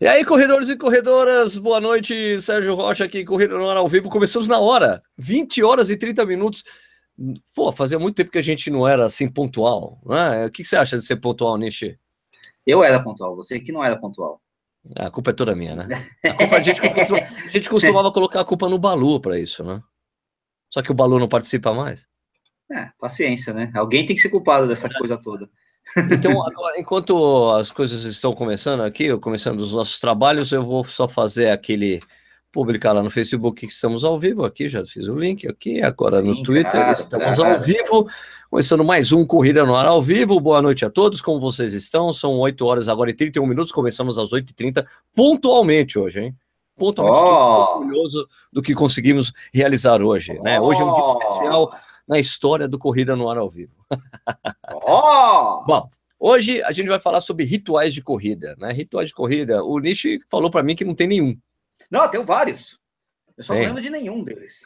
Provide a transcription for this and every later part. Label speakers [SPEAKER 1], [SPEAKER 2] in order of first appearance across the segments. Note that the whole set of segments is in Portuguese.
[SPEAKER 1] E aí, corredores e corredoras, boa noite. Sérgio Rocha aqui, Corrida no Ar ao vivo. Começamos na hora, 20 horas e 30 minutos. Pô, fazia muito tempo que a gente não era assim pontual, né? O que você acha de ser pontual, Nishi?
[SPEAKER 2] Eu era pontual, você que não era pontual.
[SPEAKER 1] A culpa é toda minha, né? A, culpa, a, gente, costuma, a gente costumava colocar a culpa no Balu para isso, né? Só que o Balu não participa mais.
[SPEAKER 2] É, paciência, né? Alguém tem que ser culpado dessa coisa toda.
[SPEAKER 1] Então, agora, enquanto as coisas estão começando aqui, começando os nossos trabalhos, eu vou só fazer aquele publicar lá no Facebook que estamos ao vivo aqui, já fiz o link aqui, agora Sim, no Twitter, estamos ao vivo, começando mais um Corrida no Ar ao vivo, boa noite a todos, como vocês estão? São 8 horas agora e 31 minutos, começamos às 8h30, pontualmente hoje, hein? Pontualmente, oh. estou orgulhoso do que conseguimos realizar hoje, né? Hoje é um dia especial, na história do Corrida no Ar ao Vivo. oh! Bom, hoje a gente vai falar sobre rituais de corrida, né? Rituais de corrida. O Nishi falou para mim que não tem nenhum.
[SPEAKER 2] Não, tem vários. Eu só não lembro de nenhum deles.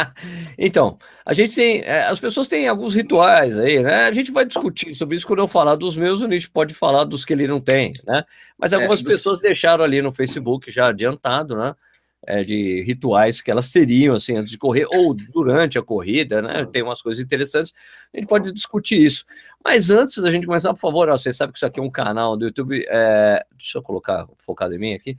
[SPEAKER 1] então, a gente tem. É, as pessoas têm alguns rituais aí, né? A gente vai discutir sobre isso quando eu falar dos meus, o Nishi pode falar dos que ele não tem, né? Mas é, algumas é, pessoas deixaram ali no Facebook já adiantado, né? É, de rituais que elas teriam assim antes de correr ou durante a corrida, né? Tem umas coisas interessantes, a gente pode discutir isso. Mas antes da gente começar, por favor, ó, você sabe que isso aqui é um canal do YouTube. É... Deixa eu colocar focado em mim aqui.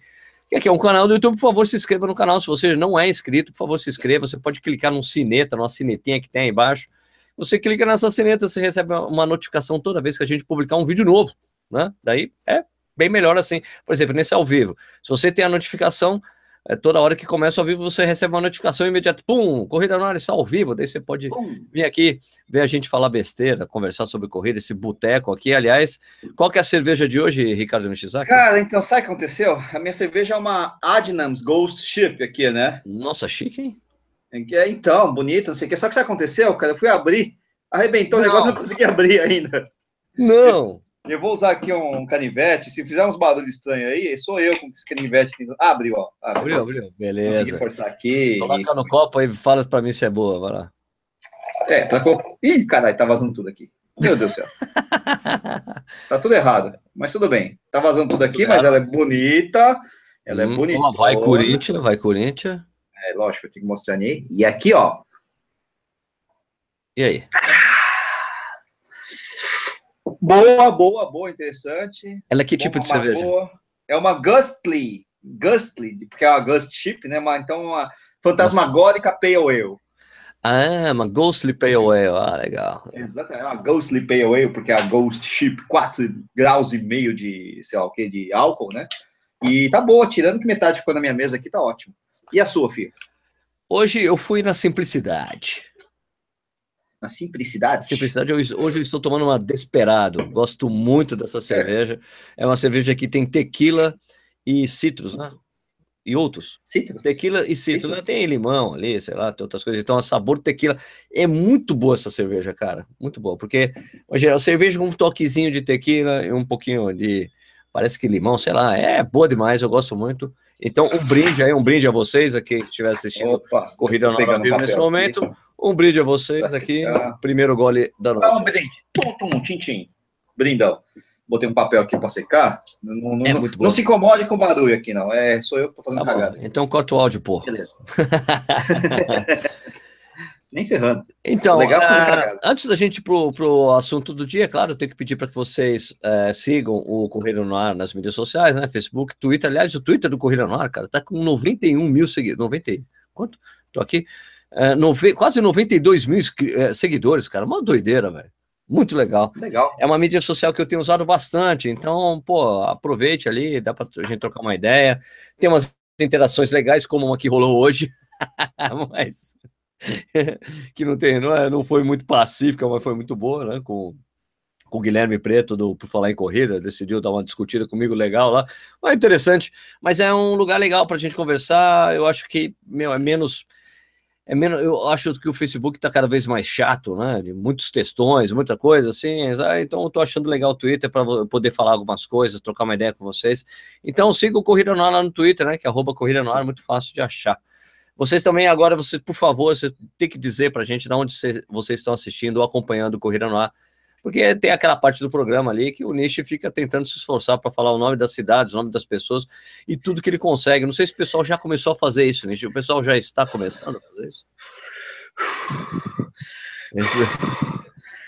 [SPEAKER 1] Que aqui é um canal do YouTube, por favor, se inscreva no canal. Se você não é inscrito, por favor, se inscreva. Você pode clicar num sineta, numa sinetinha que tem aí embaixo. Você clica nessa sineta, você recebe uma notificação toda vez que a gente publicar um vídeo novo, né? Daí é bem melhor assim. Por exemplo, nesse ao vivo, se você tem a notificação, toda hora que começa ao vivo você recebe uma notificação imediata, pum, corrida no ar está ao vivo, daí você pode pum. vir aqui ver a gente falar besteira, conversar sobre corrida, esse boteco aqui. Aliás, qual que é a cerveja de hoje, Ricardo Nishizaki?
[SPEAKER 2] Cara, então sabe o que aconteceu? A minha cerveja é uma Adnams Ghost Ship aqui, né?
[SPEAKER 1] Nossa, chique, hein?
[SPEAKER 2] É, então, bonita, não sei o que. Só que isso aconteceu, cara, eu fui abrir, arrebentou não. o negócio, não consegui abrir ainda.
[SPEAKER 1] Não!
[SPEAKER 2] Eu vou usar aqui um canivete. Se fizer uns barulhos estranhos aí, sou eu com esse canivete. Ah, abriu, ó.
[SPEAKER 1] Abriu, abriu. Beleza. Consegui
[SPEAKER 2] forçar aqui.
[SPEAKER 1] Coloca no copo e fala pra mim se é boa, vai lá.
[SPEAKER 2] É, tá com... Ih, caralho, tá vazando tudo aqui. Meu Deus do céu. tá tudo errado, mas tudo bem. Tá vazando tudo aqui, mas ela é bonita. Ela hum, é bonita.
[SPEAKER 1] Vai Corinthians, vai Corinthians.
[SPEAKER 2] É, lógico, eu tenho que mostrar aí. E aqui, ó.
[SPEAKER 1] E aí?
[SPEAKER 2] Boa, boa, boa, interessante.
[SPEAKER 1] Ela é que tipo de cerveja? Boa.
[SPEAKER 2] É uma Gustly, Gustly, porque é uma Gust Chip, né? Uma, então, uma fantasmagórica Pale Ale.
[SPEAKER 1] Ah, uma Ghostly Pale Ale, ah, legal.
[SPEAKER 2] Exatamente, é uma Ghostly Pale Ale, porque é a Ghost Chip, 4 graus e meio de, sei lá o que, de álcool, né? E tá boa, tirando que metade ficou na minha mesa aqui, tá ótimo. E a sua, filha?
[SPEAKER 1] Hoje eu fui na simplicidade
[SPEAKER 2] na simplicidade.
[SPEAKER 1] Simplicidade, eu, hoje eu estou tomando uma Desperado. Gosto muito dessa cerveja. É uma cerveja que tem tequila e citros, né? E outros.
[SPEAKER 2] Citros.
[SPEAKER 1] Tequila e citros. Né? Tem limão ali, sei lá, tem outras coisas. Então, o sabor tequila. É muito boa essa cerveja, cara. Muito boa. Porque, a cerveja com um toquezinho de tequila e um pouquinho de. Parece que limão, sei lá. É boa demais, eu gosto muito. Então, um brinde aí, um brinde a vocês aqui que estiver assistindo Opa, Corrida Nova Vivo nesse momento. Aqui. Um brinde a vocês aqui. Primeiro gole da noite.
[SPEAKER 2] Ah, um brinde. Tum, tum, tchim, tchim. Brindão. Botei um papel aqui para secar. Não, não, é muito bom. não se incomode com barulho aqui, não. É, sou eu que tô fazendo tá cagada.
[SPEAKER 1] Então corta o áudio, pô.
[SPEAKER 2] Beleza. Nem ferrando.
[SPEAKER 1] Então, Legal uh, antes da gente ir pro, pro assunto do dia, claro, eu tenho que pedir para que vocês uh, sigam o Corrida no Ar nas mídias sociais, né? Facebook, Twitter. Aliás, o Twitter do Corrida no Ar, cara, tá com 91 mil seguidores. 90, quanto? Tô aqui. Uh, nove, quase 92 mil seguidores, cara. Uma doideira, velho. Muito legal.
[SPEAKER 2] Legal.
[SPEAKER 1] É uma mídia social que eu tenho usado bastante. Então, pô, aproveite ali, dá para a gente trocar uma ideia. Tem umas interações legais, como uma que rolou hoje. Mas que não tem, não, é, não foi muito pacífica, mas foi muito boa, né? Com, com o Guilherme Preto, do Por Falar em Corrida, decidiu dar uma discutida comigo legal lá. Mas é interessante, mas é um lugar legal para a gente conversar. Eu acho que meu, é menos. É menos, eu acho que o Facebook está cada vez mais chato, né? De muitos textões, muita coisa assim. Ah, então eu tô achando legal o Twitter para poder falar algumas coisas, trocar uma ideia com vocês. Então siga o Corrida no Ar lá no Twitter, né? Que é arroba Corrida no Ar, muito fácil de achar. Vocês também agora, vocês, por favor, você tem que dizer para a gente de onde vocês, vocês estão assistindo ou acompanhando o Corrida no Ar. Porque tem aquela parte do programa ali que o Nishi fica tentando se esforçar para falar o nome das cidades, o nome das pessoas e tudo que ele consegue. Não sei se o pessoal já começou a fazer isso, Nishi. O pessoal já está começando a fazer isso.
[SPEAKER 2] Esse...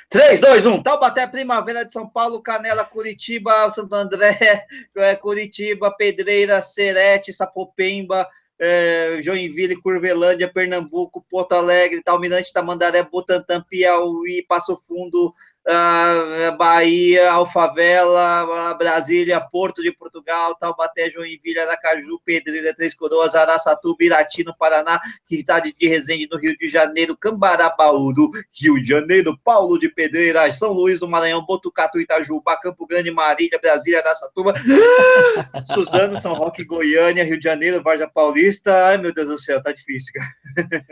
[SPEAKER 2] 3, 2, 1. Taubaté, Primavera de São Paulo, Canela, Curitiba, Santo André, Curitiba, Pedreira, Serete, Sapopemba, é, Joinville, Curvelândia, Pernambuco, Porto Alegre, Talmirante, Tamandaré, Butantã, Piauí, Passo Fundo, Bahia, Alfavela, Brasília, Porto de Portugal, Taubaté, Joinville, Aracaju, Pedreira, Três Coroas, Araçatuba, Irati, no Paraná, Cidade de Resende, no Rio de Janeiro, Cambarabaú, Rio de Janeiro, Paulo de Pedreiras, São Luís do Maranhão, Botucatu, Itajuba, Campo Grande, Marília, Brasília, Araçatuba, Suzano, São Roque, Goiânia, Rio de Janeiro, Varja Paulista, ai meu Deus do céu, tá difícil, cara.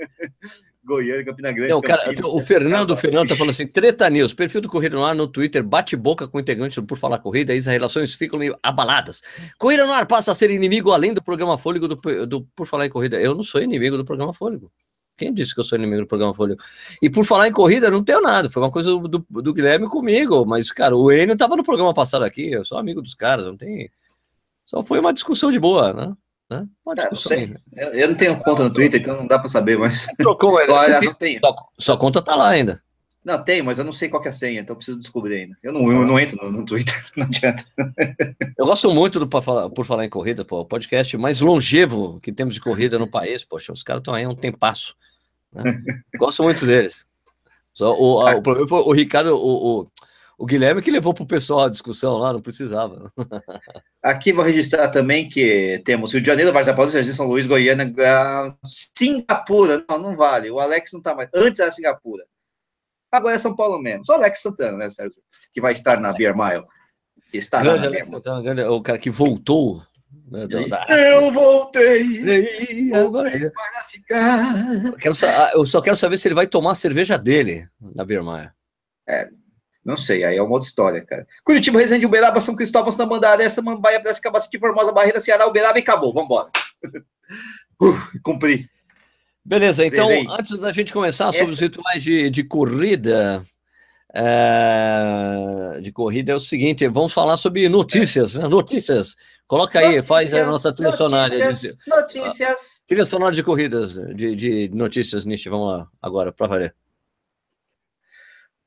[SPEAKER 2] Goiânia, Campina Grande. Não,
[SPEAKER 1] cara, Campinas, o Fernando, o Fernando tá falando assim: Treta News, perfil do Corrida no Ar no Twitter, bate boca com integrantes do Por Falar Corrida, e as relações ficam abaladas. Corrida no Ar passa a ser inimigo além do programa Fôlego do, do Por Falar em Corrida. Eu não sou inimigo do programa Fôlego. Quem disse que eu sou inimigo do programa Fôlego? E por falar em corrida, não tenho nada. Foi uma coisa do, do, do Guilherme comigo. Mas, cara, o Enio tava no programa passado aqui. Eu sou amigo dos caras, não tem. Só foi uma discussão de boa, né? Né?
[SPEAKER 2] É, não sei. Eu não tenho conta no Twitter, então não dá para saber, mas. Trocou, Olha,
[SPEAKER 1] não tenho. Sua, sua, conta tá lá ainda.
[SPEAKER 2] Não, tem, mas eu não sei qual é a senha, então eu preciso descobrir ainda. Eu não, eu não entro no, no Twitter, não adianta.
[SPEAKER 1] Eu gosto muito do Por Falar, por falar em Corrida, pô, o podcast mais longevo que temos de corrida no país. Poxa, os caras estão aí há um tempasso. Né? Gosto muito deles. Só, o, a, o problema foi o Ricardo, o, o o Guilherme que levou para o pessoal a discussão lá, não precisava.
[SPEAKER 2] Aqui vou registrar também que temos Rio de Janeiro, Vargas Paulista, São Luís, Goiânia, Singapura. Não, não vale. O Alex não está mais. Antes era Singapura. Agora é São Paulo mesmo. Só o Alex Santana, né, Sérgio? Que vai estar na Beer Mile.
[SPEAKER 1] Está grande Alex Santana, o cara que voltou.
[SPEAKER 2] Né, da... Eu voltei.
[SPEAKER 1] Agora voltei para ficar. Eu, quero só, ah, eu só quero saber se ele vai tomar a cerveja dele na Beer Mile.
[SPEAKER 2] É, não sei, aí é uma outra história, cara. Curitiba, Resende, Uberaba, São Cristóvão, Samambaia, Samambaia, Piracicaba, City, Formosa, Barreira, Ceará, Uberaba e acabou. Vambora. uh, cumpri.
[SPEAKER 1] Beleza, então, antes da gente começar Essa... sobre os rituais de, de corrida, é, de corrida é o seguinte, vamos falar sobre notícias, né? Notícias. Coloca aí, notícias, faz a nossa trilha sonora.
[SPEAKER 2] Notícias, de, notícias.
[SPEAKER 1] Trilha sonora de corridas, de, de notícias, Nish, vamos lá, agora, para valer.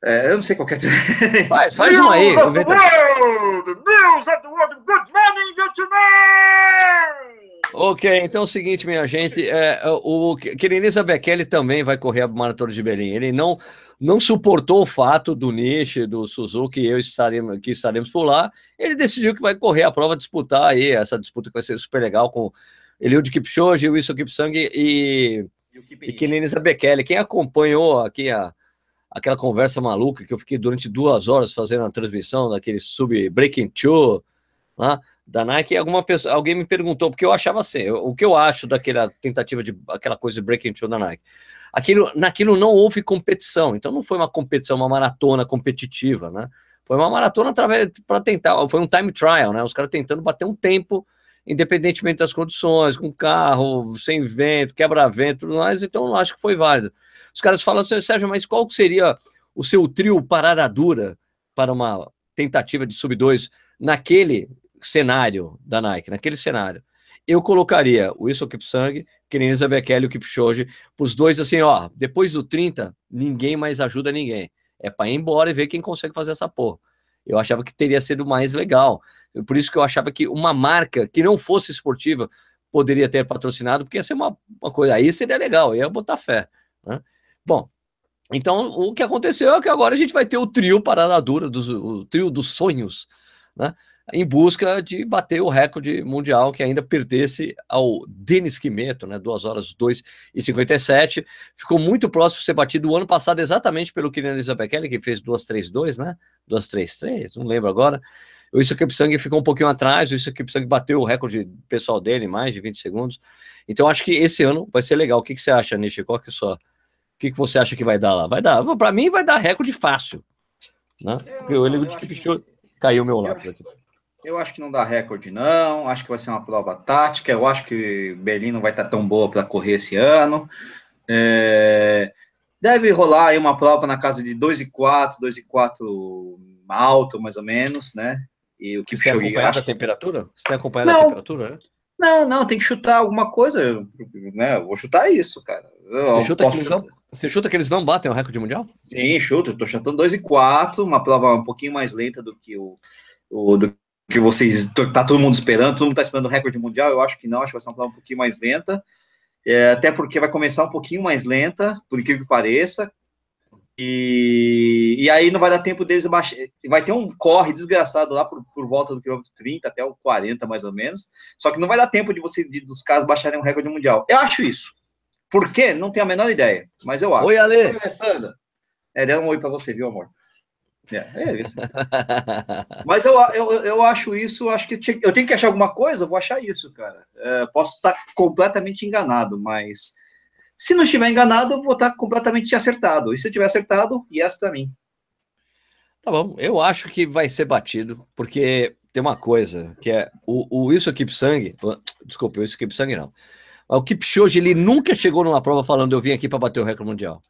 [SPEAKER 2] É, eu não sei qual é.
[SPEAKER 1] Faz, faz uma aí. News of the world! News of the world! Good morning, gentlemen! Ok, então é o seguinte, minha gente, é, o Querenisa Bekele também vai correr a Maratona de Belém. Ele não, não suportou o fato do Nishi, do Suzuki e eu estaremos, que estaremos por lá. Ele decidiu que vai correr a prova, disputar aí, essa disputa que vai ser super legal com Eliud Kipchoge, Wilson Kipsang e, e, e Kenenisa Bekele. Quem acompanhou aqui a aquela conversa maluca que eu fiquei durante duas horas fazendo a transmissão daquele sub Breaking Two lá da Nike. Alguma pessoa, alguém me perguntou porque eu achava assim, o que eu acho daquela tentativa de aquela coisa de Breaking Two da Nike. Aquilo, naquilo não houve competição, então não foi uma competição, uma maratona competitiva, né? Foi uma maratona através para tentar, foi um time trial, né? Os caras tentando bater um tempo independentemente das condições, com carro, sem vento, quebra-vento, tudo mais, então não acho que foi válido. Os caras falam assim, Sérgio, mas qual seria o seu trio parada dura para uma tentativa de sub-2 naquele cenário da Nike, naquele cenário? Eu colocaria o Wilson Kipsang, Kenenisa Bekele e o Kipchoge, os dois assim, ó, depois do 30, ninguém mais ajuda ninguém. É para ir embora e ver quem consegue fazer essa porra. Eu achava que teria sido mais legal. Por isso que eu achava que uma marca que não fosse esportiva poderia ter patrocinado, porque ia ser uma, uma coisa. Aí seria legal, ia botar fé. Né? Bom, então o que aconteceu é que agora a gente vai ter o trio Parada Dura, dos, o trio dos sonhos, né? Em busca de bater o recorde mundial que ainda pertence ao Denis Quimeto, né, 2 horas 2 e 57. Ficou muito próximo de ser batido o ano passado exatamente pelo Kylian Isabekele, que fez 2-3-2, né? 2-3-3, não lembro agora. O Isso Kipsang ficou um pouquinho atrás, o Isso Kipsang bateu o recorde pessoal dele, mais de 20 segundos. Então acho que esse ano vai ser legal. O que, que você acha, Nishi? Qual que é sua... O que, que você acha que vai dar lá? Vai dar, para mim vai dar recorde fácil. Né? Porque o Eliud Kipchoge caiu meu lápis aqui.
[SPEAKER 2] Eu acho que não dá recorde, não. Acho que vai ser uma prova tática. Eu acho que Berlim não vai estar tão boa para correr esse ano. É... Deve rolar aí uma prova na casa de 2 e 4, 2 e 4 alto, mais ou menos, né?
[SPEAKER 1] E o que você tem acompanhado a temperatura? Você tem acompanhado
[SPEAKER 2] não,
[SPEAKER 1] a temperatura, né?
[SPEAKER 2] Não, não, tem que chutar alguma coisa, né? Eu vou chutar isso, cara.
[SPEAKER 1] você chuta, que eles não, você chuta que eles não batem o recorde mundial?
[SPEAKER 2] Sim, chuto. Estou chutando 2 e 4, uma prova um pouquinho mais lenta do que o, o do que vocês. Tá todo mundo esperando, todo mundo está esperando o recorde mundial. Eu acho que não, acho que vai ser uma prova um pouquinho mais lenta. É, até porque vai começar um pouquinho mais lenta, por incrível que pareça. E, e aí não vai dar tempo deles baixar. Vai ter um corre desgraçado lá por, por volta do quilômetro 30 até o 40, mais ou menos. Só que não vai dar tempo de você de, dos caras baixarem um recorde mundial. Eu acho isso. Por quê? Não tenho a menor ideia, mas eu acho.
[SPEAKER 1] Oi, Ale.
[SPEAKER 2] Começando. É, dá um oi para você, viu, amor? É, é isso. mas eu, eu, eu acho isso, acho que eu tenho que achar alguma coisa, eu vou achar isso, cara. É, posso estar completamente enganado, mas se não estiver enganado, eu vou estar completamente acertado. E se tiver acertado, yes para mim.
[SPEAKER 1] Tá bom, eu acho que vai ser batido, porque tem uma coisa, que é o, o Wilson Kipsang, desculpa, o Wilson Kipsang não, o Kipchoge, ele nunca chegou numa prova falando eu vim aqui para bater o recorde mundial.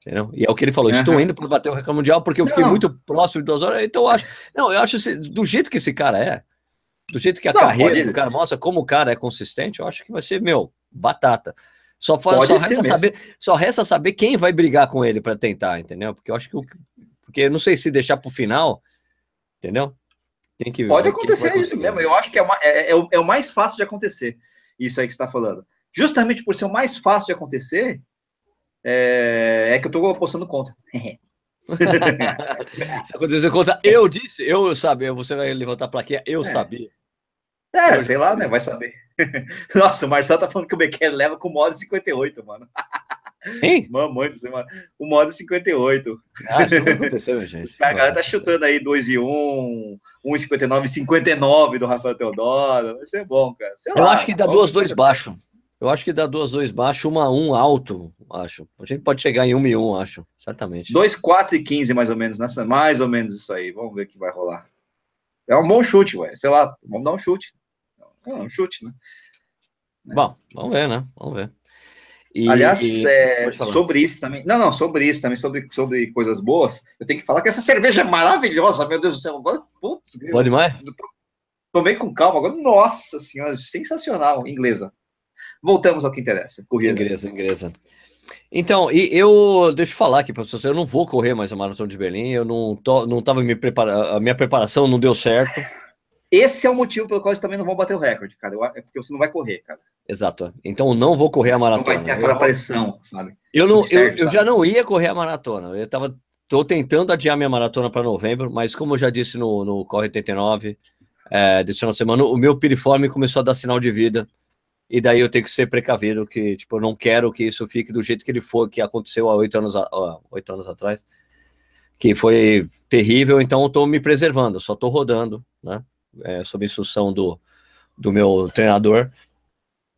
[SPEAKER 1] Entendeu? E é o que ele falou, uhum. estou indo para bater o recorde mundial porque eu fiquei não. muito próximo de duas horas, então eu acho, não, eu acho, do jeito que esse cara é, do jeito que a não, carreira do cara mostra como o cara é consistente, eu acho que vai ser, meu, batata. Só, só, resta saber, só resta saber quem vai brigar com ele para tentar, entendeu? Porque eu acho que o, porque eu não sei se deixar para o final, entendeu?
[SPEAKER 2] Tem que Pode acontecer isso mesmo. Eu acho que é, uma, é, é, o, é, o, mais fácil de acontecer. Isso aí que está falando. Justamente por ser o mais fácil de acontecer, é, é que eu estou apostando contra.
[SPEAKER 1] Se acontecer contra, eu disse, eu sabia. Você vai levantar a plaquinha, eu é. sabia.
[SPEAKER 2] É, eu sei lá, né? Vai saber. Nossa, o Marcelo tá falando que o Bekele leva com o modo 58, mano. Hein? Mamãe do céu, mano. O modo 58.
[SPEAKER 1] Ah, isso não aconteceu, gente.
[SPEAKER 2] A galera tá chutando aí 2 e 1, 1,59 59 do Rafael Teodoro. Vai ser bom, cara.
[SPEAKER 1] Sei Eu lá, acho que dá duas, dois baixo. Eu acho que dá duas, dois baixo, uma, um alto, acho. A gente pode chegar em 1 e 1, acho. Certamente.
[SPEAKER 2] 2, 4 e 15, mais ou menos. Nessa, mais ou menos isso aí. Vamos ver o que vai rolar. É um bom chute, ué. Sei lá, vamos dar um chute. É um chute, né?
[SPEAKER 1] Bom, vamos ver, né? Vamos ver.
[SPEAKER 2] E, Aliás, e... É, sobre isso também. Não, não, sobre isso também, sobre, sobre coisas boas, eu tenho que falar que essa cerveja é maravilhosa, meu Deus do céu. Agora, putz,
[SPEAKER 1] Pode mais?
[SPEAKER 2] Tomei com calma, agora, nossa senhora, sensacional, inglesa. Voltamos ao que interessa.
[SPEAKER 1] Corrida. Inglesa, inglesa. Então, e eu, deixa eu falar aqui para vocês, eu não vou correr mais a Maratona de Berlim, eu não, tô, não tava me preparando, a minha preparação não deu certo.
[SPEAKER 2] Esse é o motivo pelo qual eles também não vão bater o recorde, cara. Eu, é porque você não vai correr, cara.
[SPEAKER 1] Exato. Então eu não vou correr a maratona. Não
[SPEAKER 2] vai ter aquela pressão, sabe?
[SPEAKER 1] Eu, não, eu, eu, já não ia correr a maratona. Eu tava, tô tentando adiar minha maratona para novembro, mas como eu já disse no, no Corre 89, é, desse final de semana, o meu piriforme começou a dar sinal de vida. E daí eu tenho que ser precavido, que tipo, eu não quero que isso fique do jeito que ele foi, que aconteceu há oito anos, oito anos atrás, que foi terrível, então eu tô me preservando, só tô rodando, né? é, sob instrução do, do meu treinador.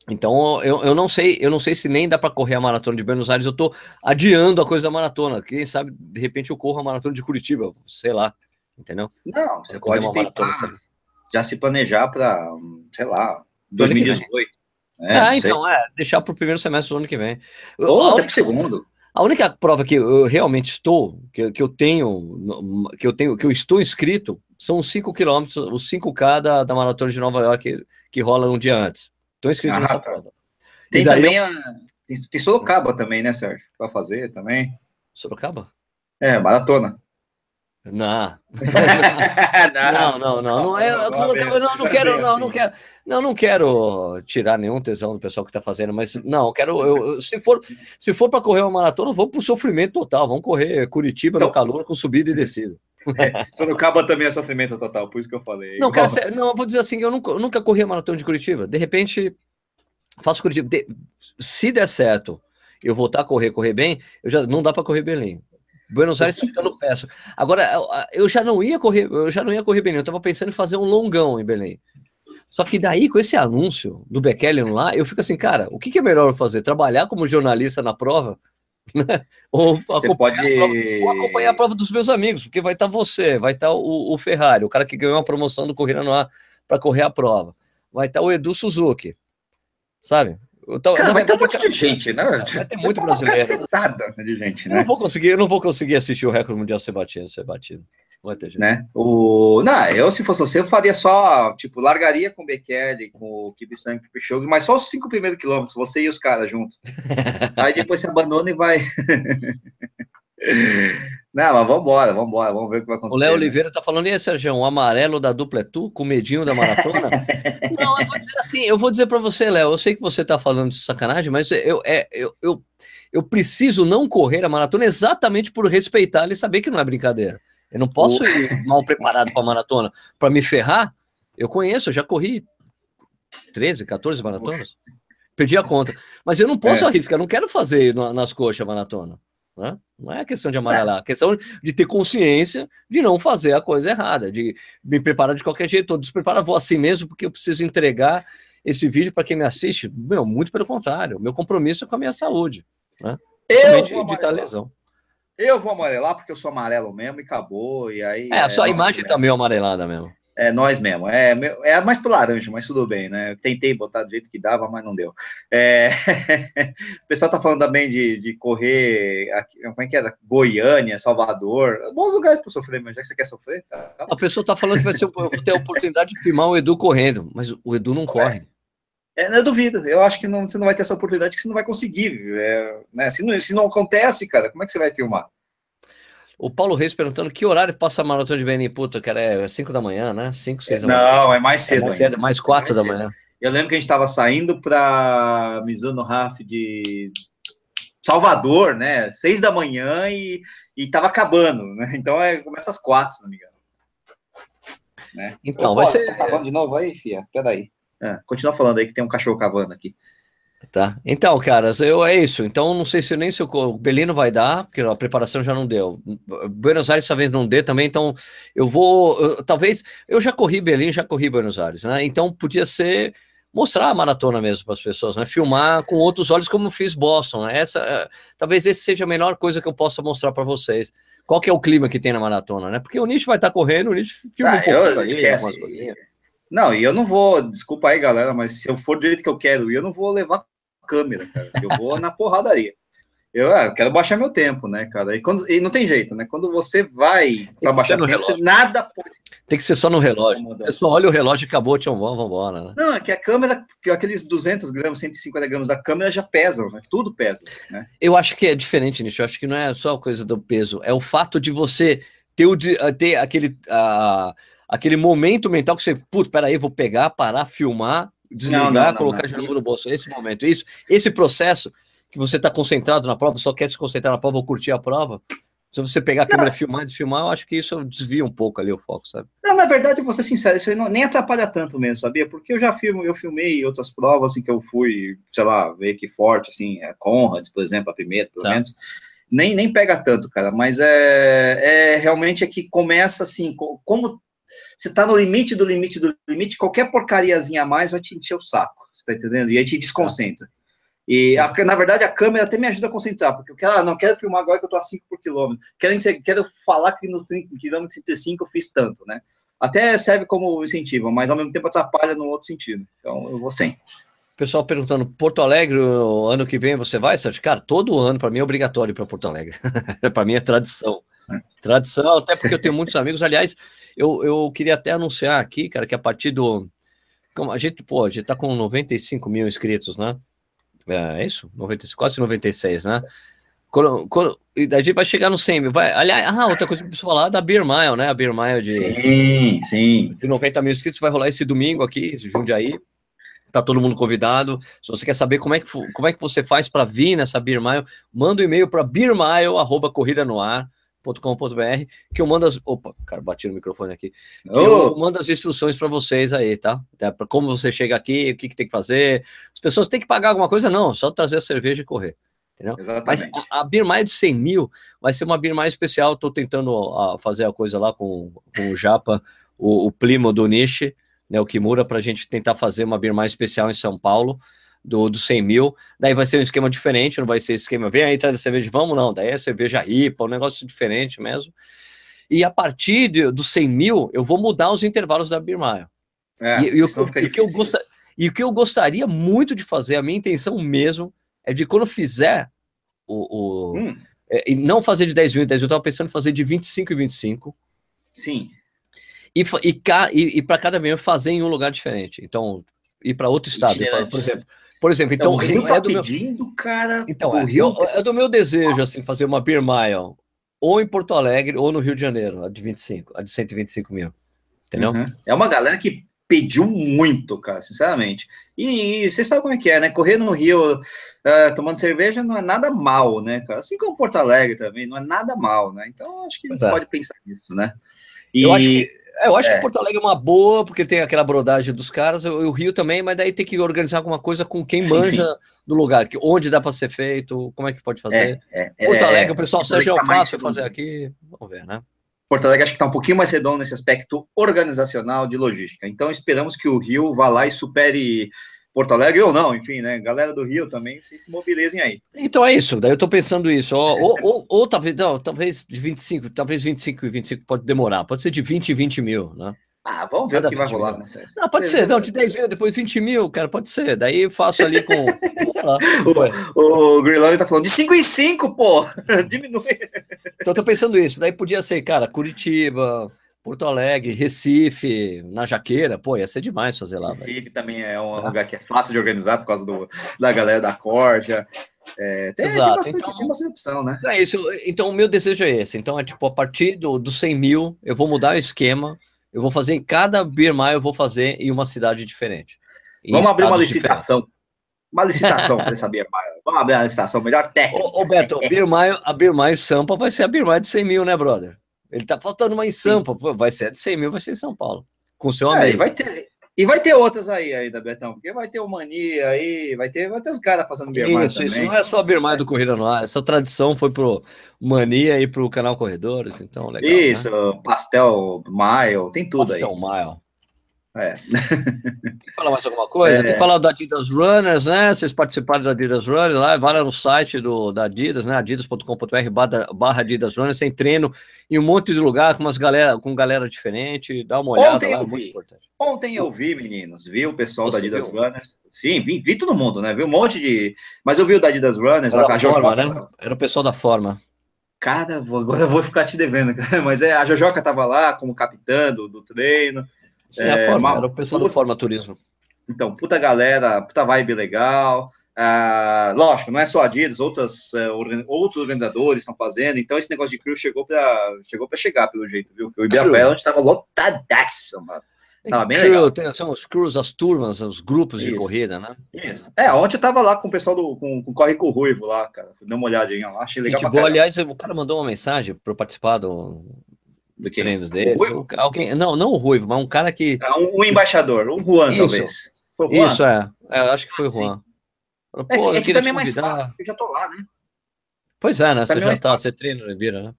[SPEAKER 1] Então eu, eu não sei, eu não sei se nem dá para correr a maratona de Buenos Aires. Eu estou adiando a coisa da maratona. Quem sabe de repente eu corro a maratona de Curitiba, sei lá, entendeu?
[SPEAKER 2] Não, você pode tentar, maratona, já se planejar para, sei lá, 2018.
[SPEAKER 1] É, ah, então, é, deixar para o primeiro semestre do ano que vem.
[SPEAKER 2] Ou até para o segundo.
[SPEAKER 1] A única prova que eu realmente estou, que, que eu tenho, que eu tenho, que eu estou inscrito, são os 5 quilômetros, os 5K da, da Maratona de Nova York que, que rola um dia antes. Estou inscrito ah, nessa tá. prova.
[SPEAKER 2] Tem também eu... a, tem, tem, Sorocaba também, né, Sérgio? Para fazer também.
[SPEAKER 1] Sorocaba?
[SPEAKER 2] É, maratona.
[SPEAKER 1] Não. não, não, não, não, é, não, não, não quero, não, não quero, não, não quero tirar nenhum tesão do pessoal que está fazendo, mas não, quero, eu, se for, se for para correr uma maratona, vamos para o sofrimento total, vamos correr Curitiba no calor com subida e descida.
[SPEAKER 2] É, Sorocaba também é sofrimento total, por isso que eu falei.
[SPEAKER 1] Não, cara, não, eu vou dizer assim, eu nunca, eu nunca corri a maratona de Curitiba. De repente, faço Curitiba. De, se der certo, eu voltar a correr, correr bem, eu já não dá para correr Belém. Buenos Aires está ficando péssimo. Agora, eu já não ia correr, eu já não ia correr Belém, eu estava pensando em fazer um longão em Belém. Só que daí, com esse anúncio do Bekele lá, eu fico assim, cara, o que, que é melhor fazer? Trabalhar como jornalista na prova né? Ou,
[SPEAKER 2] você pode...
[SPEAKER 1] prova, ou acompanhar a prova dos meus amigos, porque vai estar tá você, vai estar tá o, o, Ferrari, o cara que ganhou a promoção do Corrida no Ar para correr a prova. Vai estar tá o Edu Suzuki, sabe?
[SPEAKER 2] Então, Cara, vai ter um monte de gente, né?
[SPEAKER 1] Vai ter muito brasileiro.
[SPEAKER 2] de gente, né?
[SPEAKER 1] Eu não vou conseguir, eu não vou conseguir assistir o recorde mundial ser batido, ser batido.
[SPEAKER 2] Vai ter gente. Né? O... Não, eu, se fosse você, eu faria só, tipo, largaria com o Bekele, com o Kibisang, Kipchoge, mas só os cinco primeiros quilômetros, você e os caras junto. Aí depois você abandona e vai. Não, mas vambora, vambora, vamos ver o que vai acontecer.
[SPEAKER 1] O Léo né? Oliveira tá falando, e aí, Sérgio, o amarelo da dupla é tu, com medinho da maratona? Não, eu vou dizer assim, eu vou dizer para você, Léo, eu sei que você tá falando de sacanagem, mas eu, é, eu, eu, eu preciso não correr a maratona exatamente por respeitar e saber que não é brincadeira. Eu não posso ir mal preparado para a maratona para me ferrar. Eu conheço, eu já corri 13, 14 maratonas. Perdi a conta. Mas eu não posso é. arriscar, eu não quero fazer nas coxas a maratona. Né? Não é questão de amarelar, é questão de ter consciência de não fazer a coisa errada, de me preparar de qualquer jeito. Estou despreparado, vou assim mesmo, porque eu preciso entregar esse vídeo para quem me assiste. Meu, muito pelo contrário, meu compromisso é com a minha saúde. Né?
[SPEAKER 2] Eu vou evitar lesão. Eu vou amarelar porque eu sou amarelo mesmo e acabou. E aí,
[SPEAKER 1] é, a sua é imagem tá meio amarelada mesmo.
[SPEAKER 2] É nós mesmo. É, é mais pro laranja, mas tudo bem, né? tentei botar do jeito que dava, mas não deu. É... o pessoal tá falando também de, de correr. Aqui, como é que é? Goiânia, Salvador. Bons lugares para sofrer, mas já que você quer sofrer, tá.
[SPEAKER 1] tá. A pessoa tá falando que vai ser, ter a oportunidade de filmar o Edu correndo, mas o Edu não corre.
[SPEAKER 2] É, eu duvido. Eu acho que não, você não vai ter essa oportunidade, que você não vai conseguir. É, né? se, não, se não acontece, cara, como é que você vai filmar?
[SPEAKER 1] O Paulo Reis perguntando que horário passa a maratona de Benin? Puta, cara, é 5 da manhã, né? 5, 6
[SPEAKER 2] da manhã. Não, é mais cedo. É
[SPEAKER 1] mais, cedo, mais 4 da manhã.
[SPEAKER 2] Eu lembro que a gente estava saindo para Mizuno Raf de Salvador, né? 6 da manhã e, e tava acabando, né? Então é, começa às 4, se não me engano.
[SPEAKER 1] Né? Então, vai ser. Você
[SPEAKER 2] tá acabando de novo aí, Fia? Peraí. É, continua falando aí que tem um cachorro cavando aqui.
[SPEAKER 1] Tá. Então, caras, eu é isso. Então, não sei se nem se o Belino vai dar, porque a preparação já não deu. Buenos Aires talvez não dê também, então eu vou. Eu, talvez. Eu já corri Belém, já corri Buenos Aires, né? Então podia ser mostrar a maratona mesmo para as pessoas, né? Filmar com outros olhos, como fiz Boston. Né? Essa, é, talvez esse seja a melhor coisa que eu possa mostrar para vocês. Qual que é o clima que tem na maratona, né? Porque o Nicho vai estar tá correndo, o Nicho
[SPEAKER 2] filma ah, um pouco. Eu, esquece. Não, e eu não vou, desculpa aí, galera, mas se eu for do jeito que eu quero eu não vou levar câmera, cara. Eu vou na porradaria. Eu, ah, eu quero baixar meu tempo, né, cara? E, quando, e não tem jeito, né? Quando você vai para baixar no tempo, relógio. nada pode.
[SPEAKER 1] Tem que ser só no relógio. Você só olha o relógio e acabou, tchau, vamos embora, né?
[SPEAKER 2] Não, é que a câmera, que aqueles 200 gramas, 150 gramas da câmera já pesam, né? Tudo pesa, né?
[SPEAKER 1] Eu acho que é diferente, Nicho. Eu acho que não é só a coisa do peso, é o fato de você ter, o, ter aquele, uh, aquele momento mental que você, putz, peraí, vou pegar, parar, filmar desligar, não, não, colocar de novo no bolso. Esse momento, isso, esse processo que você está concentrado na prova, só quer se concentrar na prova ou curtir a prova. Se você pegar a câmera e filmar e desfilmar, eu acho que isso desvia um pouco ali o foco, sabe?
[SPEAKER 2] Não, na verdade, eu vou ser sincero, isso aí não, nem atrapalha tanto mesmo, sabia? Porque eu já filmo, eu filmei outras provas, assim, que eu fui, sei lá, ver que forte, assim, é Conrads, por exemplo, a primeira, pelo tá. menos. Nem, nem pega tanto, cara, mas é, é realmente é que começa assim, como você está no limite do limite do limite, qualquer porcariazinha a mais vai te encher o saco, você tá entendendo? E aí te desconcentra. E, a, na verdade, a câmera até me ajuda a concentrar, porque eu quero, ah, não quero filmar agora que eu tô a 5 por quilômetro, quero, quero falar que no quilômetro 35 eu fiz tanto, né? Até serve como incentivo, mas ao mesmo tempo atrapalha no outro sentido. Então, eu vou sem.
[SPEAKER 1] Pessoal perguntando, Porto Alegre, ano que vem você vai, Sérgio? Cara, todo ano, para mim, é obrigatório para Porto Alegre. para mim é tradição. É. Tradição, até porque eu tenho muitos amigos. Aliás, eu, eu queria até anunciar aqui, cara, que a partir do. A gente, pô, a gente tá com 95 mil inscritos, né? É, é isso? 95, quase 96, né? Quando, quando, a gente vai chegar no 100 mil. Vai, aliás, ah, outra coisa que eu preciso falar da Beer Mile, né? A Beer Mile de,
[SPEAKER 2] sim, sim.
[SPEAKER 1] de 90 mil inscritos vai rolar esse domingo aqui, Jundiaí. Tá todo mundo convidado. Se você quer saber como é que, como é que você faz para vir nessa Beer Mile, manda um e-mail para beermile, arroba corrida no ar com.br que eu mando as. Opa, cara, bati no microfone aqui. Oh. eu mando as instruções para vocês aí, tá? É, para como você chega aqui, o que, que, tem que fazer. As pessoas têm que pagar alguma coisa? Não, só trazer a cerveja e correr. Entendeu? Exatamente. Mas a, a Beer mais de 100 mil vai ser uma Beer mais especial. Estou tentando a, fazer a coisa lá com, com o Japa, o, o primo do Nishi, né, o Kimura, para a gente tentar fazer uma Beer mais especial em São Paulo do, do 100 mil, daí vai ser um esquema diferente, não vai ser esquema, vem aí, traz a cerveja, vamos, não, daí é cerveja ripa, um negócio diferente mesmo. E a partir de, do 100 mil, eu vou mudar os intervalos da Beer Mile. É, e, e, eu, que eu, gost, E o que eu gostaria muito de fazer, a minha intenção mesmo, é de quando fizer o. o hum. é, e não fazer de 10 mil em 10 mil, eu estava pensando em fazer de 25 e 25.
[SPEAKER 2] Sim.
[SPEAKER 1] E, e, e, e para cada membro fazer em um lugar diferente. Então, ir para outro estado. por exemplo. Por exemplo, então.
[SPEAKER 2] então o Rio tá é do pedindo, meu... cara.
[SPEAKER 1] Então, é, Rio... é do meu desejo, assim, fazer uma Beer Mile ou em Porto Alegre ou no Rio de Janeiro, a de 25, a de 125 mil. Entendeu? Uhum.
[SPEAKER 2] É uma galera que pediu muito, cara, sinceramente. E, e você sabe como é que é, né? Correr no Rio uh, tomando cerveja não é nada mal, né, cara? Assim como Porto Alegre também, não é nada mal, né? Então, acho que é. pode pensar nisso, né?
[SPEAKER 1] E... Eu acho que é, eu acho é. que Porto Alegre é uma boa, porque tem aquela brodagem dos caras, o Rio também, mas daí tem que organizar alguma coisa com quem sim, manja sim. do lugar, que, onde dá para ser feito, como é que pode fazer. É, é Porto Alegre, o pessoal Sérgio tá é fácil fazer aqui, vamos ver, né?
[SPEAKER 2] Porto Alegre acho que está um pouquinho mais redondo nesse aspecto organizacional de logística. Então esperamos que o Rio vá lá e supere Porto Alegre ou não, enfim, né? Galera do Rio também, vocês se mobilizem aí.
[SPEAKER 1] Então é isso, daí eu estou pensando isso. Ou, ou, ou, ou, talvez, não, talvez de 25, talvez 25 e 25 pode demorar, pode ser de 20 e 20 mil, né?
[SPEAKER 2] Ah, vamos ver Cada o que vai rolar, né?
[SPEAKER 1] Não, pode ser, não, de 10 mil, depois 20 mil, cara, pode ser. Daí faço ali com, sei lá.
[SPEAKER 2] O, o Grilão tá falando de 5 em 5, pô, diminui.
[SPEAKER 1] Então eu tô pensando isso, daí podia ser, cara, Curitiba, Porto Alegre, Recife, na Jaqueira, pô, ia ser demais fazer lá.
[SPEAKER 2] Recife véio. também é um lugar que é fácil de organizar por causa do, da galera da Corja. É, tem, Exato. Tem bastante, então, tem bastante opção, né?
[SPEAKER 1] É isso. Então, o meu desejo é esse. Então, é tipo, a partir do, do 100 mil, eu vou mudar o esquema eu vou fazer em cada Mile, eu vou fazer em uma cidade diferente.
[SPEAKER 2] Vamos abrir uma licitação. Diferentes. Uma licitação para essa Mile. Vamos abrir a licitação, melhor técnica.
[SPEAKER 1] Ô, ô Beto, a Beer Mile Sampa vai ser a Mile de 100 mil, né, brother? Ele tá faltando uma em Sampa, Pô, vai ser de 100 mil, vai ser em São Paulo. Com seu amigo.
[SPEAKER 2] É, vai ter, e vai ter outras aí ainda, Betão, porque vai ter o Mania aí, vai ter, vai ter os caras fazendo Birmar
[SPEAKER 1] Isso, também. isso não é só Birmar do Corrida no Ar, essa tradição foi pro Mania e pro canal Corredores, então legal.
[SPEAKER 2] Né? Isso, né? Pastel Mile, tem tudo
[SPEAKER 1] Pastel aí.
[SPEAKER 2] Pastel
[SPEAKER 1] Mile. É. Tem falar mais alguma coisa? É. Tem que falar da Adidas Runners, né? Vocês participaram da Adidas Runners lá, vai lá no site do, da Adidas, né? adidas.com.br barra Adidas Runners, tem treino em um monte de lugar com umas galera, com galera diferente, dá uma olhada
[SPEAKER 2] Ontem
[SPEAKER 1] lá,
[SPEAKER 2] é muito importante. Ontem eu vi, meninos, vi o pessoal Você da Adidas viu? Runners. Sim, vi, vi, todo mundo, né? Vi um monte de. Mas eu vi o da Adidas Runners,
[SPEAKER 1] Era, a forma, né? Era o pessoal da forma.
[SPEAKER 2] Cara, agora eu vou ficar te devendo. Mas é, a Jojoca tava lá como capitã do, do treino.
[SPEAKER 1] Sim, é, a forma, era o pessoal puta, do Forma Turismo.
[SPEAKER 2] Então, puta galera, puta vibe legal. Ah, lógico, não é só a Adidas, outras, uh, outros organizadores estão fazendo, então esse negócio de crew chegou para chegou chegar, pelo jeito, viu? O Ibirapuera estava lotadaça, mano.
[SPEAKER 1] Tava bem crew, legal. Tem, são os crews, as turmas, os grupos Isso. de corrida, né?
[SPEAKER 2] Isso. É, ontem eu tava lá com o pessoal do com, com Corre com o Ruivo lá, cara. Deu uma olhadinha lá, achei legal.
[SPEAKER 1] Gente, boa, aliás, o cara mandou uma mensagem para participar do, do treinos dele. Alguém, não, não o Ruivo, mas um cara que.
[SPEAKER 2] É um, um, embaixador, um Juan, Isso. talvez.
[SPEAKER 1] Juan? Isso, é. é. Acho que foi o Juan.
[SPEAKER 2] Falou, é, que, é que também é mais fácil, porque eu já tô lá, né?
[SPEAKER 1] Pois é, né? Você já tá, você treina no Ibira, né?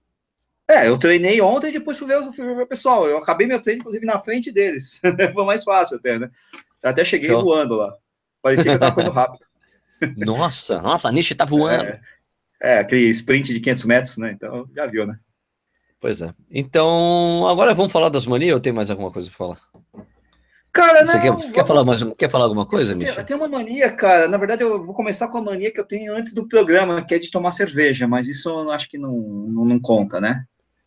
[SPEAKER 2] É, eu treinei ontem e depois fui ver, fui ver o pessoal. Eu acabei meu treino, inclusive, na frente deles. Foi mais fácil até, né? Até cheguei Show. voando lá. Parecia que eu tava correndo rápido.
[SPEAKER 1] Nossa, nossa, a Nishi tá voando.
[SPEAKER 2] É, é, aquele sprint de 500 metros, né? Então, já viu, né?
[SPEAKER 1] Pois é. Então, agora vamos falar das manias ou tem mais alguma coisa para falar?
[SPEAKER 2] Cara,
[SPEAKER 1] você,
[SPEAKER 2] não,
[SPEAKER 1] quer, você quer, falar mais, quer falar alguma coisa, Michel?
[SPEAKER 2] Eu tenho uma mania, cara. Na verdade, eu vou começar com a mania que eu tenho antes do programa, que é de tomar cerveja, mas isso eu acho que não, não, não conta, né?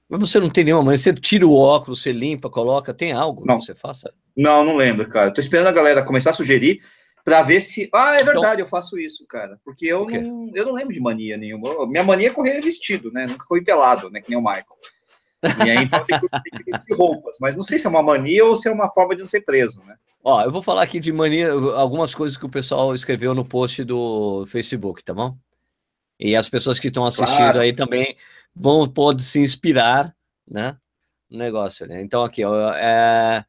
[SPEAKER 1] Mas você não tem nenhuma mania? Você tira o óculos, você limpa, coloca, tem algo
[SPEAKER 2] não.
[SPEAKER 1] que você faça?
[SPEAKER 2] Não, não lembro, cara. Tô esperando a galera começar a sugerir para ver se. Ah, é então verdade, então... eu faço isso, cara. Porque eu não, eu não lembro de mania nenhuma. Minha mania é correr vestido, né? Nunca corri pelado, né? Que nem o Michael. E aí então tem que, roupas, mas não sei se é uma mania ou se é uma forma de não ser preso, né?
[SPEAKER 1] Ó, eu vou falar aqui de mania, algumas coisas que o pessoal escreveu no post do Facebook, tá bom? E as pessoas que estão assistindo claro. aí também vão pode se inspirar, né? No negócio, né? Então aqui, ó, é...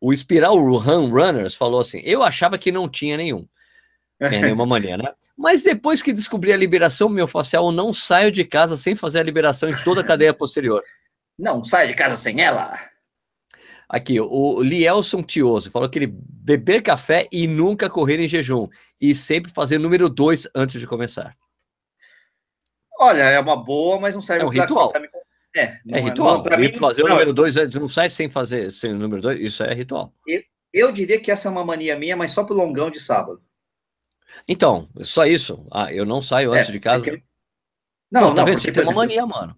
[SPEAKER 1] o Espiral Run Runners falou assim: eu achava que não tinha nenhum. É nenhuma mania, né? Mas depois que descobri a liberação miofascial, eu não saio de casa sem fazer a liberação em toda a cadeia posterior.
[SPEAKER 2] Não saio de casa sem ela.
[SPEAKER 1] Aqui, o Lielson Tioso falou que ele beber café e nunca correr em jejum. E sempre fazer número dois antes de começar.
[SPEAKER 2] Olha, é uma boa, mas não serve
[SPEAKER 1] é um ritual.
[SPEAKER 2] Pra...
[SPEAKER 1] É, é ritual. Não, mim, fazer não, o número dois, não sai sem fazer sem o número dois, isso é ritual.
[SPEAKER 2] Eu diria que essa é uma mania minha, mas só pro longão de sábado.
[SPEAKER 1] Então, só isso. Ah, eu não saio antes é, de casa. É não, não, tá não, vendo? Porque, você tem uma mania, mano.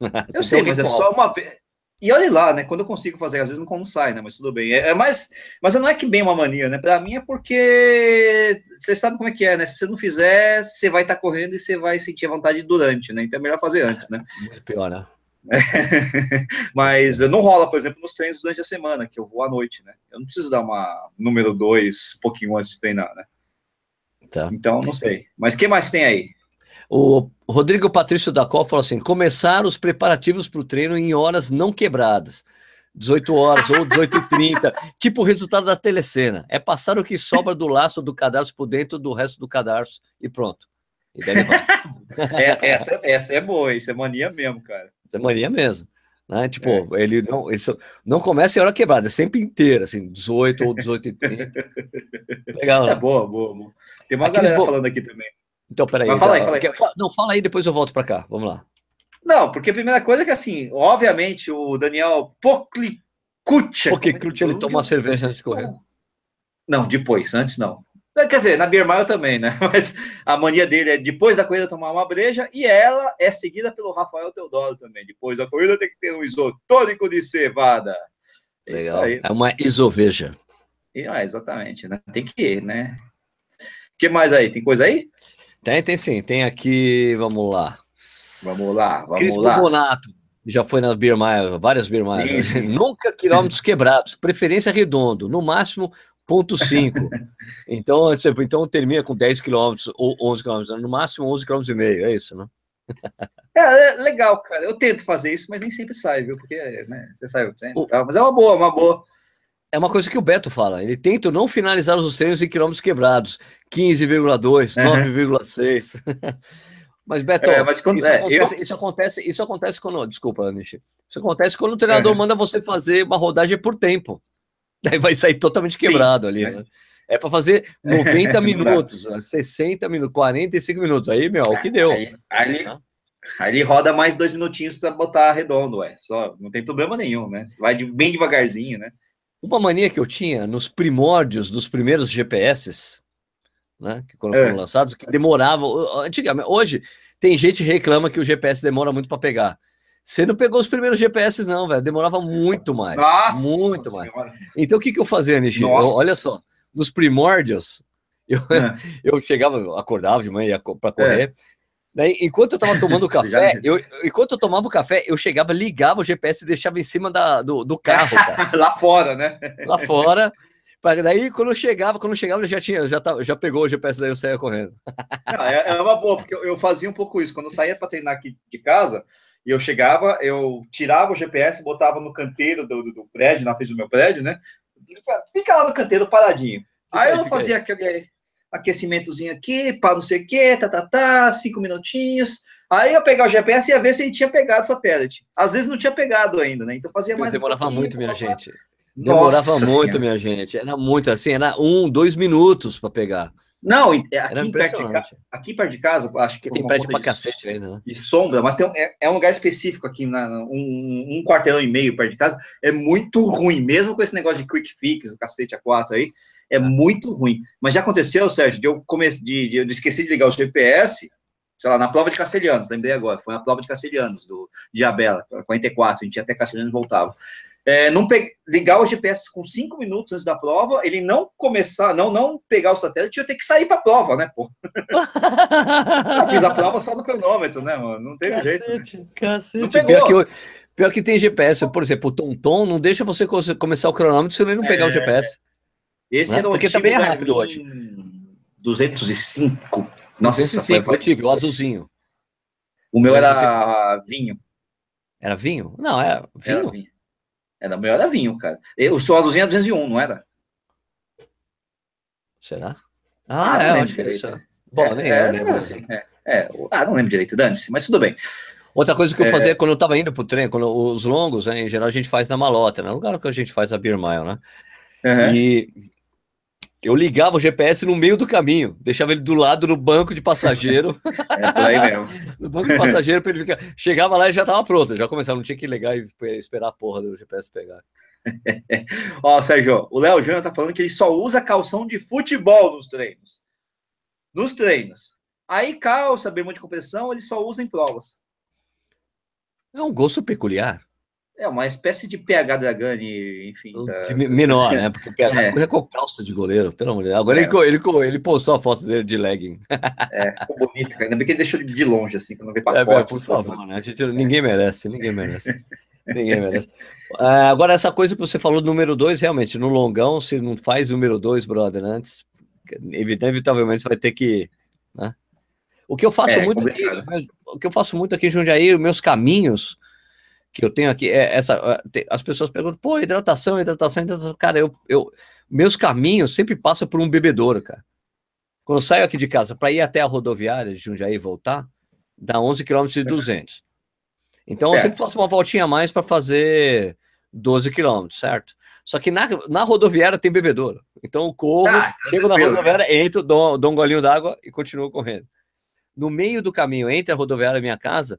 [SPEAKER 2] eu sei, mas é só uma vez. E olhe lá, né? Quando eu consigo fazer, às vezes não como sai, né? Mas tudo bem. É, é mais, mas não é que bem uma mania, né? Para mim é porque você sabe como é que é, né? Se você não fizer, você vai estar tá correndo e você vai sentir a vontade durante, né? Então é melhor fazer antes, né?
[SPEAKER 1] Muito pior, né?
[SPEAKER 2] mas não rola, por exemplo, nos treinos durante a semana, que eu vou à noite, né? Eu não preciso dar uma número dois um pouquinho antes de treinar, né? Tá. Então, não sei. Mas o que mais tem aí?
[SPEAKER 1] O Rodrigo Patrício da Col falou assim: começar os preparativos para o treino em horas não quebradas. 18 horas ou 18h30, tipo o resultado da telecena. É passar o que sobra do laço do cadarço por dentro do resto do cadarço e pronto. E daí
[SPEAKER 2] é, essa, essa é boa, isso é mania mesmo, cara.
[SPEAKER 1] Isso é mania mesmo. Né? Tipo, é. ele não, isso não começa em hora quebrada, é sempre inteira, assim, 18 ou 18 e 30.
[SPEAKER 2] Legal, né? É boa, boa, boa. Tem uma Aqueles galera bo... falando aqui também.
[SPEAKER 1] Então, peraí. Mas fala aí, fala aí. Não, fala aí, depois eu volto para cá. Vamos lá.
[SPEAKER 2] Não, porque a primeira coisa é que, assim, obviamente, o Daniel Poklicucha...
[SPEAKER 1] Poklicucha, ele toma uma cerveja antes de correr.
[SPEAKER 2] Não, depois, antes não. Quer dizer, na Beer Mile também, né? Mas a mania dele é depois da corrida tomar uma breja e ela é seguida pelo Rafael Teodoro também. Depois da corrida tem que ter um isotônico de cevada.
[SPEAKER 1] Legal. É uma isoveja.
[SPEAKER 2] Ah, exatamente, né? Tem que ir, né? O que mais aí? Tem coisa aí?
[SPEAKER 1] Tem, tem sim. Tem aqui, vamos lá.
[SPEAKER 2] Vamos lá, vamos Cris lá.
[SPEAKER 1] Bonato, já foi nas Beer Mile, várias Beer Miles. Nunca quilômetros quebrados, preferência redondo, no máximo ponto 5. então, então termina com 10 quilômetros ou 11 quilômetros, no máximo 11 quilômetros e meio, é isso, né?
[SPEAKER 2] É, é, legal, cara. Eu tento fazer isso, mas nem sempre sai, viu? Porque, né, você sai o tempo, o... mas é uma boa, uma boa.
[SPEAKER 1] É uma coisa que o Beto fala. Ele tenta não finalizar os treinos em quilômetros quebrados. 15,2, 9,6. mas, Beto, é, mas quando, isso, é, acontece, eu... isso, acontece, isso acontece quando. Desculpa, Nishi. Isso acontece quando o treinador manda você fazer uma rodagem por tempo. Daí vai sair totalmente quebrado Sim, ali. Né? É para fazer 90 minutos, 60 minutos, 45 minutos. Aí, meu, o que deu.
[SPEAKER 2] Aí, aí, aí ele roda mais dois minutinhos para botar redondo, é. Só, não tem problema nenhum, né? Vai de, bem devagarzinho, né?
[SPEAKER 1] Uma mania que eu tinha nos primórdios dos primeiros GPS, né, que quando é. foram lançados, que demorava. Antigamente, hoje tem gente que reclama que o GPS demora muito para pegar. Você não pegou os primeiros GPS, não, velho. Demorava muito mais. Nossa muito senhora. mais. Então, o que, que eu fazia, Nishi? olha só, nos primórdios, eu, é. eu chegava, eu acordava de manhã para correr. É. Daí, enquanto eu tava tomando café, eu, enquanto eu tomava o café, eu chegava, ligava o GPS e deixava em cima da, do, do carro,
[SPEAKER 2] Lá fora, né?
[SPEAKER 1] Lá fora. Daí, quando eu chegava, quando eu chegava, já tinha, já, tava, já pegou o GPS, daí eu saía correndo.
[SPEAKER 2] Não, é, é, uma boa, porque eu, eu, fazia um pouco isso. Quando eu saía para treinar aqui de casa, e eu chegava, eu tirava o GPS, botava no canteiro do, do, do prédio, na frente do meu prédio, né? Fica lá no canteiro paradinho. Aí eu fazia aquele aquecimentozinho aqui, para não sei o quê, tá, tá, tá, cinco minutinhos. Aí eu pegava o GPS e ia ver se ele tinha pegado o satélite. Às vezes não tinha pegado ainda, né? Então fazia mais.
[SPEAKER 1] Demorava um muito, minha gente. Demorava Nossa muito, senhora. minha gente. Era muito assim, era um, dois minutos para pegar.
[SPEAKER 2] Não, aqui perto, de casa, aqui perto de casa, acho que
[SPEAKER 1] tem perto pra de, cacete ainda, né?
[SPEAKER 2] De sombra, mas tem é, é, um lugar específico aqui, na, um, um quarteirão e meio perto de casa, é muito ruim, mesmo com esse negócio de quick fix, o cacete a quatro aí, é muito ruim. Mas já aconteceu, Sérgio, de eu, comece, de, de, eu esqueci de ligar o GPS, sei lá, na prova de Castelhanos, lembrei agora, foi na prova de Castelhanos, do Diabela, 44, a gente ia até Castelhanos e voltava. É, não ligar o GPS com cinco minutos antes da prova, ele não começar, não não pegar o satélite, eu ter que sair para a prova, né, pô? eu fiz a prova só no cronômetro, né, mano? Não teve cacete, jeito. Né?
[SPEAKER 1] Cacete, pior que, eu, pior que tem GPS, por exemplo, o TomTom não deixa você começar o cronômetro se ele não pegar é... o GPS.
[SPEAKER 2] Esse né? Porque também é rápido hoje. 205. Nossa, 205,
[SPEAKER 1] eu tive, o azulzinho.
[SPEAKER 2] O meu 205. era vinho.
[SPEAKER 1] Era vinho? Não, era vinho. Era vinho.
[SPEAKER 2] Era, o meu era vinho, cara. O seu azulzinho era 201, não era?
[SPEAKER 1] Será? Ah, ah é, acho que era isso. Bom, é, nem é, eu lembro. Assim,
[SPEAKER 2] é, é, ah, não lembro direito, dane-se, mas tudo bem.
[SPEAKER 1] Outra coisa que eu é... fazia quando eu tava indo pro trem, quando os longos, né, em geral, a gente faz na malota, né? No lugar que a gente faz a Beer Mile, né? Uhum. E eu ligava o GPS no meio do caminho, deixava ele do lado no banco de passageiro. é por aí mesmo. no banco de passageiro para ele ficar. Chegava lá e já estava pronto, já começava, não tinha que ligar e esperar a porra do GPS pegar.
[SPEAKER 2] Ó, Sérgio, o Léo Júnior tá falando que ele só usa calção de futebol nos treinos. Nos treinos. Aí calça, bermuda de compressão, ele só usa em provas.
[SPEAKER 1] É um gosto peculiar.
[SPEAKER 2] É uma espécie de PH Dragani, enfim.
[SPEAKER 1] Da... Menor, né? Porque o PH é. com calça de goleiro, pelo amor de Deus. Agora é. ele, ele, ele postou a foto dele de legging.
[SPEAKER 2] É, ficou bonito, cara. Ainda bem que ele deixou de longe, assim, que não vê
[SPEAKER 1] pacote. É, por favor, né? Gente, ninguém merece, ninguém merece. ninguém merece. Uh, agora, essa coisa que você falou do número 2, realmente, no longão, se não faz número 2, brother, antes, inevitavelmente você vai ter que. Né? O que eu faço é, muito aqui, o que eu faço muito aqui em Jundiaí, meus caminhos que eu tenho aqui é essa. As pessoas perguntam, pô, hidratação, hidratação, hidratação. Cara, eu, eu meus caminhos sempre passam por um bebedouro, cara. Quando eu saio aqui de casa para ir até a rodoviária de Jundiaí e voltar, dá 11 km e 200. Então certo. eu sempre faço uma voltinha a mais para fazer 12 km, certo? Só que na, na rodoviária tem bebedouro. Então eu corro, ah, chego na rodoviária, entro, dou, dou um golinho d'água e continuo correndo. No meio do caminho, entre a rodoviária e a minha casa,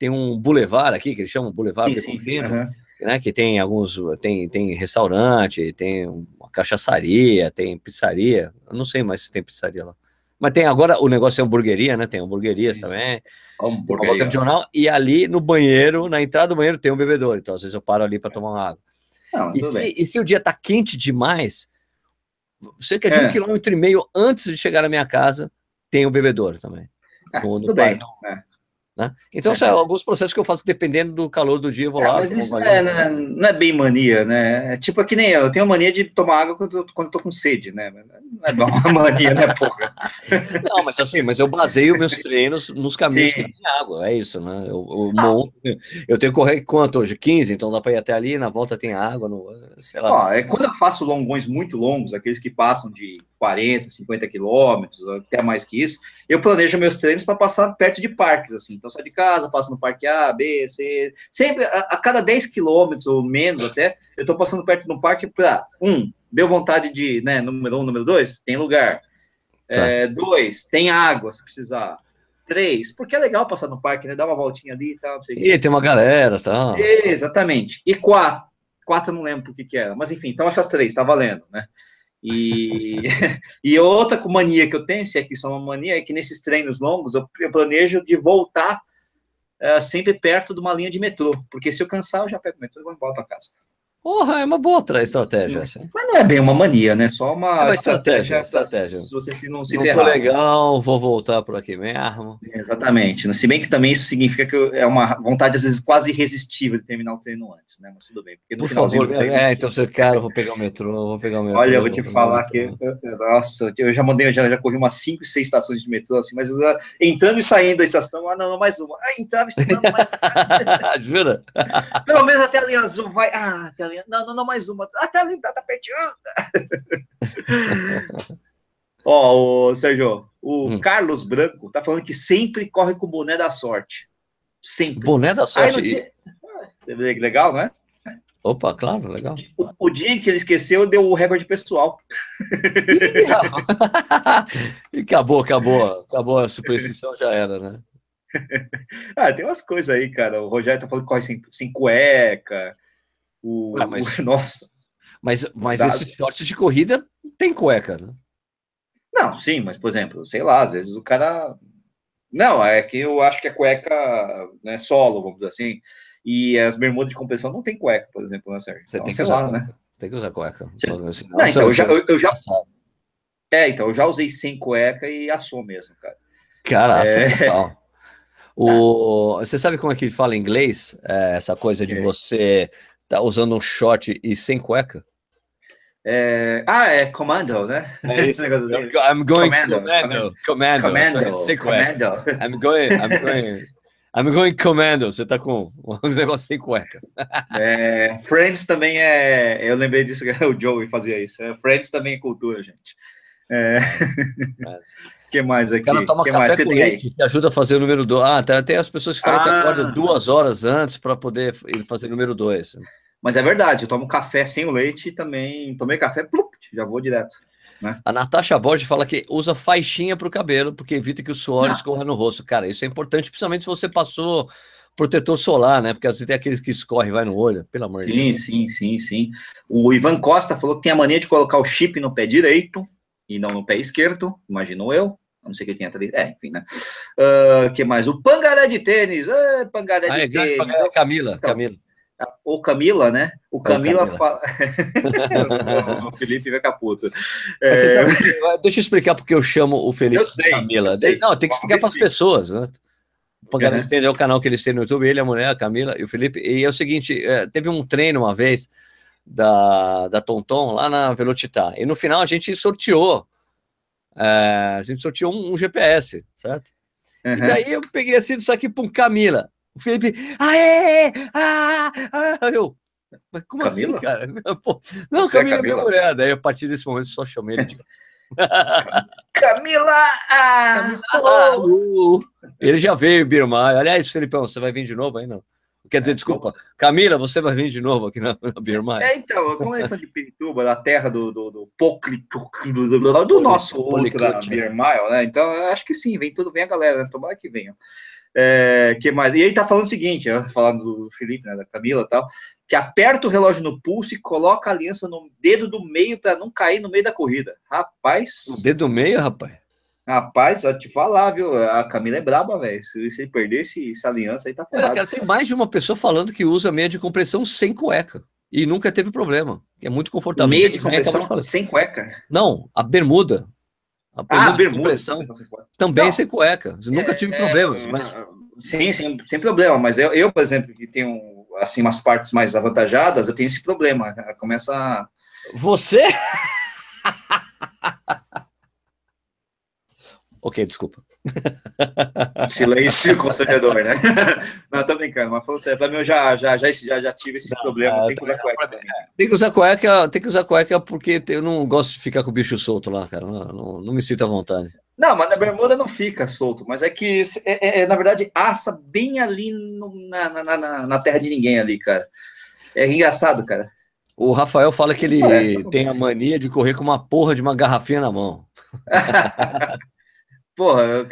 [SPEAKER 1] tem um bulevar aqui, que eles chamam Boulevard sim, sim, uhum. né? Que tem alguns, tem, tem restaurante, tem uma cachaçaria, tem pizzaria. Eu não sei mais se tem pizzaria lá. Mas tem agora, o negócio é hamburgueria, né? Tem hamburguerias sim. também. Hamburgueria. de jornal. E ali no banheiro, na entrada do banheiro, tem um bebedouro. Então, às vezes eu paro ali para tomar uma água. Não, e, se, e, se, o dia tá quente demais, cerca de é. um quilômetro e meio antes de chegar na minha casa, tem o bebedouro também.
[SPEAKER 2] É, tudo bem. É.
[SPEAKER 1] Né? Então, são alguns processos que eu faço dependendo do calor do dia, eu vou é, lá.
[SPEAKER 2] Mas isso é, não, é, não, é, bem mania, né? É tipo que nem eu, eu tenho mania de tomar água quando quando eu tô com sede, né? Não é uma mania, né, porra?
[SPEAKER 1] Não, mas assim, mas eu baseio meus treinos nos caminhos Sim. que tem água, é isso, né? Eu, eu, ah. monto, eu tenho que correr quanto hoje? 15, então dá para ir até ali, na volta tem água, no, sei lá.
[SPEAKER 2] Ó, é quando eu faço longões muito longos, aqueles que passam de 40, 50 quilômetros, até mais que isso, eu planejo meus treinos para passar perto de parques, assim. Então, sai de casa, passo no parque A, B, C. Sempre, a, a cada 10 quilômetros ou menos até, eu estou passando perto do parque para, um, deu vontade de, né, número um, número dois, tem lugar. Tá. É, dois, tem água, se precisar. Três, porque é legal passar no parque, né? Dar uma voltinha ali e tal, não sei
[SPEAKER 1] E tem uma galera, tá?
[SPEAKER 2] Exatamente. E quatro, quatro eu não lembro o que que era, mas enfim, então essas três, tá valendo, né? E, e outra mania que eu tenho, se é que isso é uma mania, é que nesses treinos longos eu, planejo de voltar uh, sempre perto de uma linha de metrô, porque se eu cansar, eu já pego o metrô e vou embora para casa.
[SPEAKER 1] Porra, é uma boa estratégia. Assim.
[SPEAKER 2] Mas não é bem uma mania, né? Só uma, é uma estratégia. estratégia. Se você se não se
[SPEAKER 1] não tô legal, vou voltar por aqui mesmo.
[SPEAKER 2] Exatamente. Se bem que também isso significa que é uma vontade, às vezes, quase irresistível de terminar o treino antes, né? Mas tudo bem.
[SPEAKER 1] por favor, treino, é, então você quer, eu vou pegar o metrô, vou pegar o metrô.
[SPEAKER 2] Olha, eu vou te falar que, nossa, eu já mandei, eu já, já corri umas 5, 6 estações de metrô, assim, mas entrando e saindo da estação, ah, não, mais uma. Ah, entrava e saindo mais uma. Jura? Pelo menos até a linha azul vai, ah, até a linha, não, não, não, mais uma. Até ah, ali tá, tá pertinho. Ó, o Sérgio, o hum. Carlos Branco tá falando que sempre corre com o boné da sorte. Sempre.
[SPEAKER 1] Boné da sorte. Dia...
[SPEAKER 2] Você vê que legal, não é?
[SPEAKER 1] Opa, claro, legal.
[SPEAKER 2] O, o, dia em que ele esqueceu, deu o recorde pessoal.
[SPEAKER 1] e acabou, acabou, acabou a superstição, já era, né?
[SPEAKER 2] ah, tem umas coisas aí, cara. O Rogério tá falando que corre sem, sem cueca. O, ah, mas, o, nossa.
[SPEAKER 1] Mas, mas esses shorts de corrida tem cueca, né?
[SPEAKER 2] Não, sim, mas, por exemplo, sei lá, às vezes o cara. Não, é que eu acho que a cueca né, solo, vamos dizer assim. E as bermudas de compressão não tem cueca, por exemplo, né, Sérgio?
[SPEAKER 1] Você então, tem que usar, lá, né? Tem que usar cueca. Você...
[SPEAKER 2] Assim, não, então, eu já, eu, eu já. É, então, eu já usei sem cueca e assou mesmo, cara.
[SPEAKER 1] Cara, é... total. O, você sabe como é que fala em inglês? É, essa coisa de você tá usando um short e sem cueca?
[SPEAKER 2] É... Ah, é Commando, né?
[SPEAKER 1] É isso. I'm going commando, commando, commando, commando, sem cueca. Commando. I'm going, I'm going, I'm going commando. Você tá com um negócio sem cueca.
[SPEAKER 2] É, Friends também é. Eu lembrei disso o Joey fazia isso. É, Friends também é cultura, gente. É... que mais aqui? O
[SPEAKER 1] cara toma
[SPEAKER 2] que
[SPEAKER 1] café mais? com leite, que ajuda a fazer o número 2. Ah, tem, tem as pessoas que falam ah. que acordam duas horas antes para poder fazer o número 2.
[SPEAKER 2] Mas é verdade, eu tomo café sem o leite e também tomei café, plup, já vou direto. Né?
[SPEAKER 1] A Natasha Borges fala que usa faixinha para o cabelo, porque evita que o suor escorra no rosto. Cara, isso é importante, principalmente se você passou protetor solar, né? Porque às vezes tem aqueles que escorrem, vai no olho, pelo amor
[SPEAKER 2] de Deus. Sim, sim, sim, sim. O Ivan Costa falou que tem a mania de colocar o chip no pé direito e não no pé esquerdo, imagino eu. não sei tem atrás. É, enfim, né? Uh, que mais? O Pangaré de tênis. Ah, Pangaré ah, de é, tênis. Pangaré,
[SPEAKER 1] Camila, então, Camila.
[SPEAKER 2] Ou Camila, né? O Camila, Camila. fala. o Felipe vai caputo.
[SPEAKER 1] É... deixa eu explicar porque eu chamo o Felipe eu sei, Camila. Sei. Não, tem que explicar para as pessoas, né? O Pangaré uhum. é o canal que eles têm no YouTube, ele, a mulher, a Camila e o Felipe. E é o seguinte: é, teve um treino uma vez da, da Tonton lá na Velocitar. E no final a gente sorteou. É, a gente sorteou um, um GPS, certo? Uhum. E daí eu peguei assim isso aqui para um Camila. O Felipe, aê! Ah, ah, eu. Mas como assim, Camila? assim, cara? Pô, não, Você Camila é, Camila é minha mulher. Daí a partir desse momento eu só chamei ele de.
[SPEAKER 2] Camila! Ah, Camila.
[SPEAKER 1] Ele já veio, Birmar. Aliás, Felipão, você vai vir de novo aí, não? Quer dizer, desculpa, Camila, você vai vir de novo aqui na, na.
[SPEAKER 2] É, então, como eles são de Pirituba, da terra do, do, do, do, do, nosso ultra Birmaio, né? Então, acho que sim, vem tudo bem a galera, né? tomara que venham. É, que mais? E aí tá falando o seguinte, falando do Felipe, né, da Camila e tal, que aperta o relógio no pulso e coloca a aliança no dedo do meio para não cair no meio da corrida. Rapaz.
[SPEAKER 1] O dedo do meio, rapaz?
[SPEAKER 2] Rapaz, só te falar, viu? A Camila é braba, velho. Se, você perder esse, essa aliança aí, tá
[SPEAKER 1] ferrado. Cara, tem mais de uma pessoa falando que usa meia de compressão sem cueca. E nunca teve problema. É muito confortável.
[SPEAKER 2] Meia de compressão sem cueca?
[SPEAKER 1] Não, a bermuda.
[SPEAKER 2] A bermuda, ah, bermuda compressão
[SPEAKER 1] também não, sem cueca. Nunca tive é, problemas. É, mas...
[SPEAKER 2] Sim, sem, sem problema. Mas eu, eu, por exemplo, que tenho assim umas partes mais avantajadas, eu tenho esse problema. Começa.
[SPEAKER 1] Você? Ok, desculpa.
[SPEAKER 2] Silêncio concededor, né? Não, tô brincando, mas falando sério, pra mim eu já, já, já, já, já tive esse não, problema. Tem que usar cueca também.
[SPEAKER 1] Tem que usar cueca, tem que usar cueca porque eu não gosto de ficar com o bicho solto lá, cara. Não, não, não me sinto à vontade.
[SPEAKER 2] Não, mas na bermuda não fica solto, mas é que, é, é, é na verdade, assa bem ali no, na, na, na, na terra de ninguém ali, cara. É engraçado, cara.
[SPEAKER 1] O Rafael fala que ele é, tem a mania de correr com uma porra de uma garrafinha na mão.
[SPEAKER 2] Porra,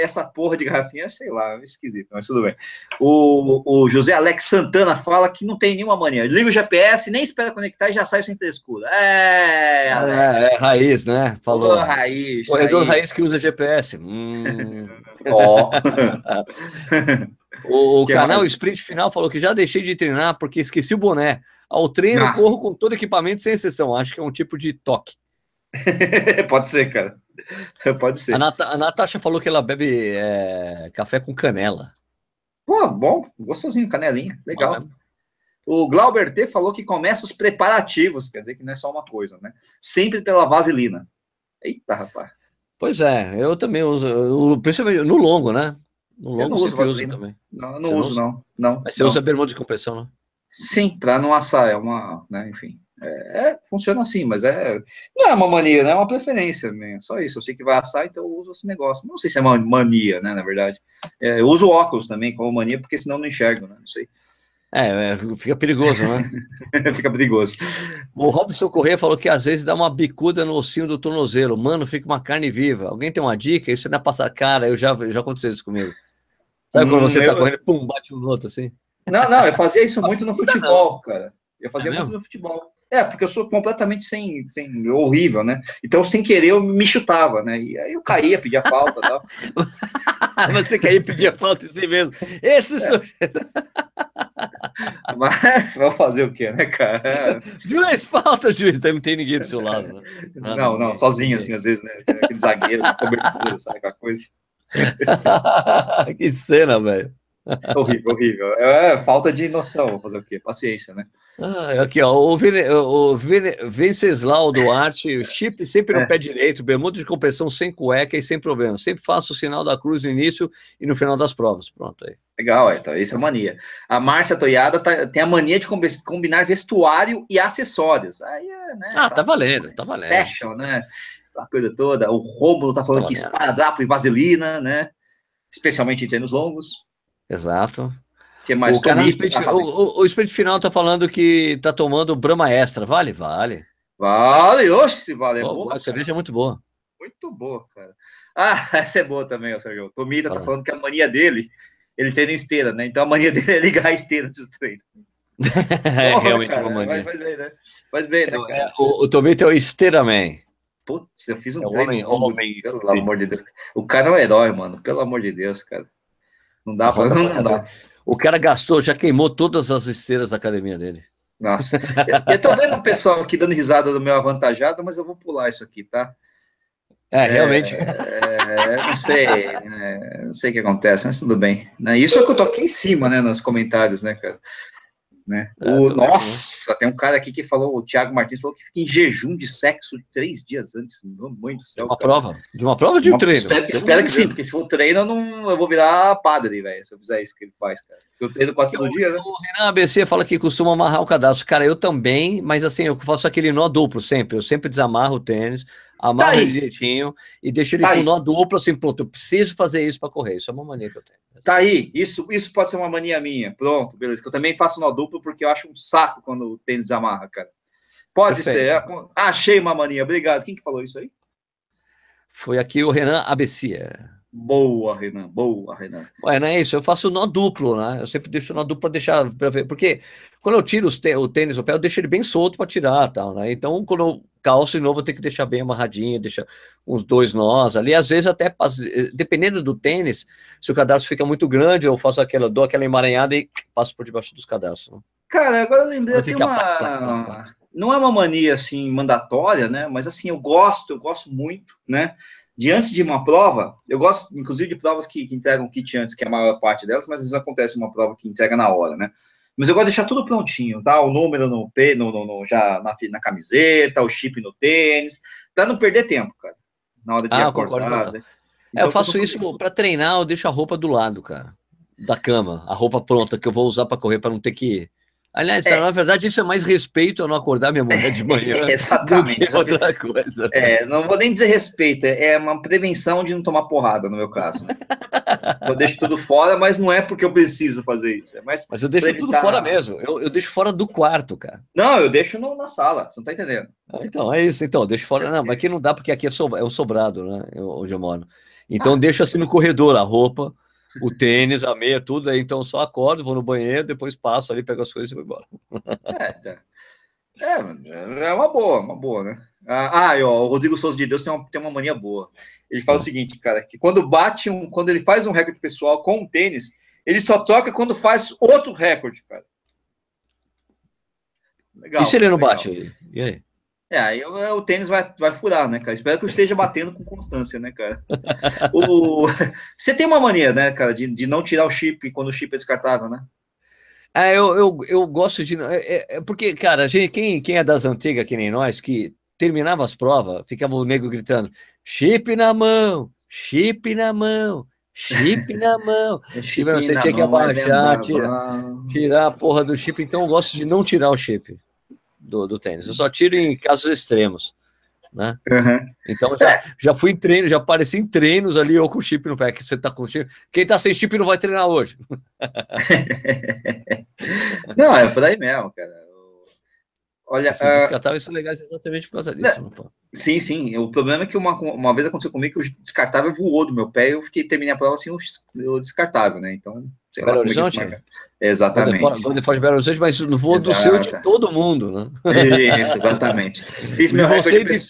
[SPEAKER 2] essa porra de garrafinha, sei lá, esquisito, mas tudo bem. O, o José Alex Santana fala que não tem nenhuma mania. Liga o GPS, nem espera conectar e já sai sem frescura. É,
[SPEAKER 1] é, é, raiz, né? Falou.
[SPEAKER 2] raiz.
[SPEAKER 1] Corredor raiz. raiz que usa GPS. Hum. Ó. o, o canal mais? Sprint Final falou que já deixei de treinar porque esqueci o boné. Ao treino, ah. corro com todo equipamento sem exceção. Acho que é um tipo de toque.
[SPEAKER 2] Pode ser, cara. Pode ser.
[SPEAKER 1] A, Nat a Natasha falou que ela bebe é, café com canela.
[SPEAKER 2] Pô, bom, gostosinho, canelinha, legal. O Glauber T falou que começa os preparativos, quer dizer que não é só uma coisa, né? Sempre pela vaselina. Eita, rapaz.
[SPEAKER 1] Pois é, eu também uso, principalmente no longo, né?
[SPEAKER 2] No longo eu não uso vaselina. também. Não, não uso, não. não.
[SPEAKER 1] Mas você
[SPEAKER 2] não.
[SPEAKER 1] usa bermuda de compressão, né?
[SPEAKER 2] Sim, para não assar, é uma, né, enfim. É, é, funciona assim, mas é não é uma mania, né? É uma preferência? Só isso. Eu sei que vai assar, então eu uso esse negócio. Não sei se é uma mania, né? Na verdade, é, eu uso óculos também como mania, porque senão não enxergo, né? Não sei.
[SPEAKER 1] É, é fica perigoso, né?
[SPEAKER 2] fica perigoso.
[SPEAKER 1] O Robson Corrêa falou que às vezes dá uma bicuda no ossinho do tornozelo. Mano, fica uma carne viva. Alguém tem uma dica? Isso não é passar cara, eu já, já aconteceu isso comigo. Sabe quando hum, você tá eu... tá correndo, pum, bate um no outro assim?
[SPEAKER 2] Não, não, eu fazia isso muito no futebol, cara. Eu fazia é muito no futebol. É, porque eu sou completamente sem, sem horrível, né? Então, sem querer, eu me chutava, né? E aí eu caía, pedia falta e tal.
[SPEAKER 1] Você caía e pedia falta em si mesmo. Esse é. sou...
[SPEAKER 2] Mas vou fazer o quê, né, cara?
[SPEAKER 1] Juiz, falta, juiz. Não tem ninguém do seu lado, né?
[SPEAKER 2] Não, não, não sozinho, assim, às vezes, né? Aquele zagueiro, cobertura, sabe aquela coisa.
[SPEAKER 1] que cena, velho.
[SPEAKER 2] horrível, horrível. É, falta de noção, vou fazer o quê? Paciência, né?
[SPEAKER 1] Ah, aqui, ó, o, Vene, o Vene, Venceslau Duarte, chip sempre no é. pé direito, bermuda de compressão sem cueca e sem problema. Sempre faço o sinal da cruz no início e no final das provas. Pronto aí.
[SPEAKER 2] Legal, então, isso é mania. A Márcia Toiada tá, tem a mania de combinar vestuário e acessórios. Aí é,
[SPEAKER 1] né? Ah, tá valendo, tá valendo.
[SPEAKER 2] Fashion, né? A coisa toda. O Rômulo tá falando tá que esparadrapo e vaselina, né? Especialmente em treinos longos.
[SPEAKER 1] Exato que mais? O, canal sprint, o, o, o, sprint final tá falando que tá tomando Brahma Extra. Vale? Vale.
[SPEAKER 2] Vale, oxe, vale. É boa,
[SPEAKER 1] a cerveja é muito boa.
[SPEAKER 2] Muito boa, cara. Ah, essa é boa também, Sérgio. O Tomita tá falando que a mania dele ele treina esteira, né? Então a mania dele é ligar a esteira do treino.
[SPEAKER 1] é Porra, realmente cara, uma mania.
[SPEAKER 2] Faz, bem, né? Faz bem, né,
[SPEAKER 1] cara? O, o Tomito é o esteiraman.
[SPEAKER 2] Putz, eu fiz um é treino. Homem, homem, pelo amor de Deus. O cara é um herói, mano. Pelo amor de Deus, cara. Não dá pra. Não, não dá.
[SPEAKER 1] O cara gastou, já queimou todas as esteiras da academia dele.
[SPEAKER 2] Nossa. eu, tô vendo o pessoal aqui dando risada do meu avantajado, mas eu vou pular isso aqui, tá?
[SPEAKER 1] É, realmente.
[SPEAKER 2] É, não sei, né? não sei o que acontece, mas tudo bem. Né? Isso é que eu tô aqui em cima, né, nos comentários, né, cara? Né? É, o, nossa, bem, tem um cara aqui que falou, o Thiago Martins falou que fica em jejum de sexo três dias antes. Meu mãe do céu.
[SPEAKER 1] De uma cara. prova. De uma prova de um treino.
[SPEAKER 2] Espero, espero que sim, porque se for treino, eu, não, eu vou virar padre, velho, se eu fizer isso que ele faz, cara. Eu treino quase todo dia, né? O
[SPEAKER 1] Renan ABC fala que costuma amarrar o cadastro. Cara, eu também, mas assim, eu faço aquele nó duplo sempre. Eu sempre desamarro o tênis amarra tá ele direitinho e deixa ele tá com nó duplo, assim, pronto, eu preciso fazer isso para correr. Isso é uma mania que eu tenho.
[SPEAKER 2] Tá aí, isso, isso pode ser uma mania minha. Pronto, beleza. Que eu também faço nó duplo porque eu acho um saco quando o tênis amarra, cara. Pode Perfeito. ser. Achei uma mania. Obrigado. Quem que falou isso aí?
[SPEAKER 1] Foi aqui o Renan ABC.
[SPEAKER 2] Boa, Renan. Boa, Renan.
[SPEAKER 1] Ué, não é isso. Eu faço nó duplo, né? Eu sempre deixo nó duplo para deixar para ver, porque quando eu tiro o tênis do pé, eu deixo ele bem solto para tirar, tal, né? Então, quando eu calço de novo, eu tenho que deixar bem amarradinho, deixar uns dois nós ali. Às vezes até dependendo do tênis, se o cadastro fica muito grande, eu faço aquela, dou aquela emaranhada e passo por debaixo dos cadastros. Né?
[SPEAKER 2] Cara, agora eu lembrei, tem uma não é uma mania assim mandatória, né? Mas assim, eu gosto, eu gosto muito, né? De antes de uma prova, eu gosto, inclusive, de provas que, que entregam kit antes, que é a maior parte delas, mas às vezes acontece uma prova que entrega na hora, né? Mas eu gosto de deixar tudo prontinho, tá? O número no, no, no, no já na, na, camiseta, o chip no tênis, pra não perder tempo, cara. Na hora de ah, acordar.
[SPEAKER 1] Né? Então, é, eu faço isso para treinar, eu deixo a roupa do lado, cara, da cama, a roupa pronta que eu vou usar para correr para não ter que Aliás, é. na verdade, isso é mais respeito a não acordar minha mulher de manhã.
[SPEAKER 2] Exatamente. outra coisa. É, não vou nem dizer respeito, é uma prevenção de não tomar porrada, no meu caso. eu deixo tudo fora, mas não é porque eu preciso fazer isso. É mais
[SPEAKER 1] mas eu deixo tudo fora mesmo. Eu, eu deixo fora do quarto, cara.
[SPEAKER 2] Não, eu deixo no, na sala, você não tá entendendo.
[SPEAKER 1] Ah, então, é isso. Então, eu deixo fora. Não, mas aqui não dá, porque aqui é, so, é um sobrado, né? Onde eu moro. Então, ah. deixo assim no corredor a roupa o tênis, a meia, tudo, aí então só acordo, vou no banheiro, depois passo ali, pego as coisas e vou embora.
[SPEAKER 2] É, tá. é, é uma boa, uma boa, né? Ah, ah ó, o Rodrigo Souza de Deus tem uma, tem uma mania boa. Ele fala o é. seguinte, cara, que quando bate um, quando ele faz um recorde pessoal com um tênis, ele só troca quando faz outro recorde, cara.
[SPEAKER 1] Legal. E se ele não legal. bate? E aí?
[SPEAKER 2] É, aí o, o, tênis vai, vai furar, né, cara? Espero que eu esteja batendo com constância, né, cara? O, você tem uma mania, né, cara, de, de não tirar o chip quando o chip é descartável, né?
[SPEAKER 1] É, eu, eu, eu gosto de. É, é, é porque, cara, gente, quem, quem é das antigas, que nem nós, que terminava as provas, ficava o nego gritando: chip na mão, chip na mão, chip na mão. chip você tinha que abaixar, tirar, tirar a porra do chip, então eu gosto de não tirar o chip do, do tênis. Eu só tiro em casos extremos. Né? Uhum. Então já, é. já fui em treino, já apareci em treinos ali, ou com chip no pé, que você tá com chip. Quem tá sem chip não vai treinar hoje.
[SPEAKER 2] não, é por aí mesmo, cara.
[SPEAKER 1] Olha, Esses uh... descartáveis são legais exatamente por causa disso. Né?
[SPEAKER 2] Sim, sim. O problema é que uma, uma vez aconteceu comigo que o descartável voou do meu pé e eu fiquei terminei a prova assim, o descartável, né? Então,
[SPEAKER 1] sei Belo lá. Horizonte? É
[SPEAKER 2] exatamente.
[SPEAKER 1] Golden Force Belo Horizonte, mas no voo do seu de todo mundo, né?
[SPEAKER 2] Isso, exatamente. Fiz
[SPEAKER 1] meu recorde de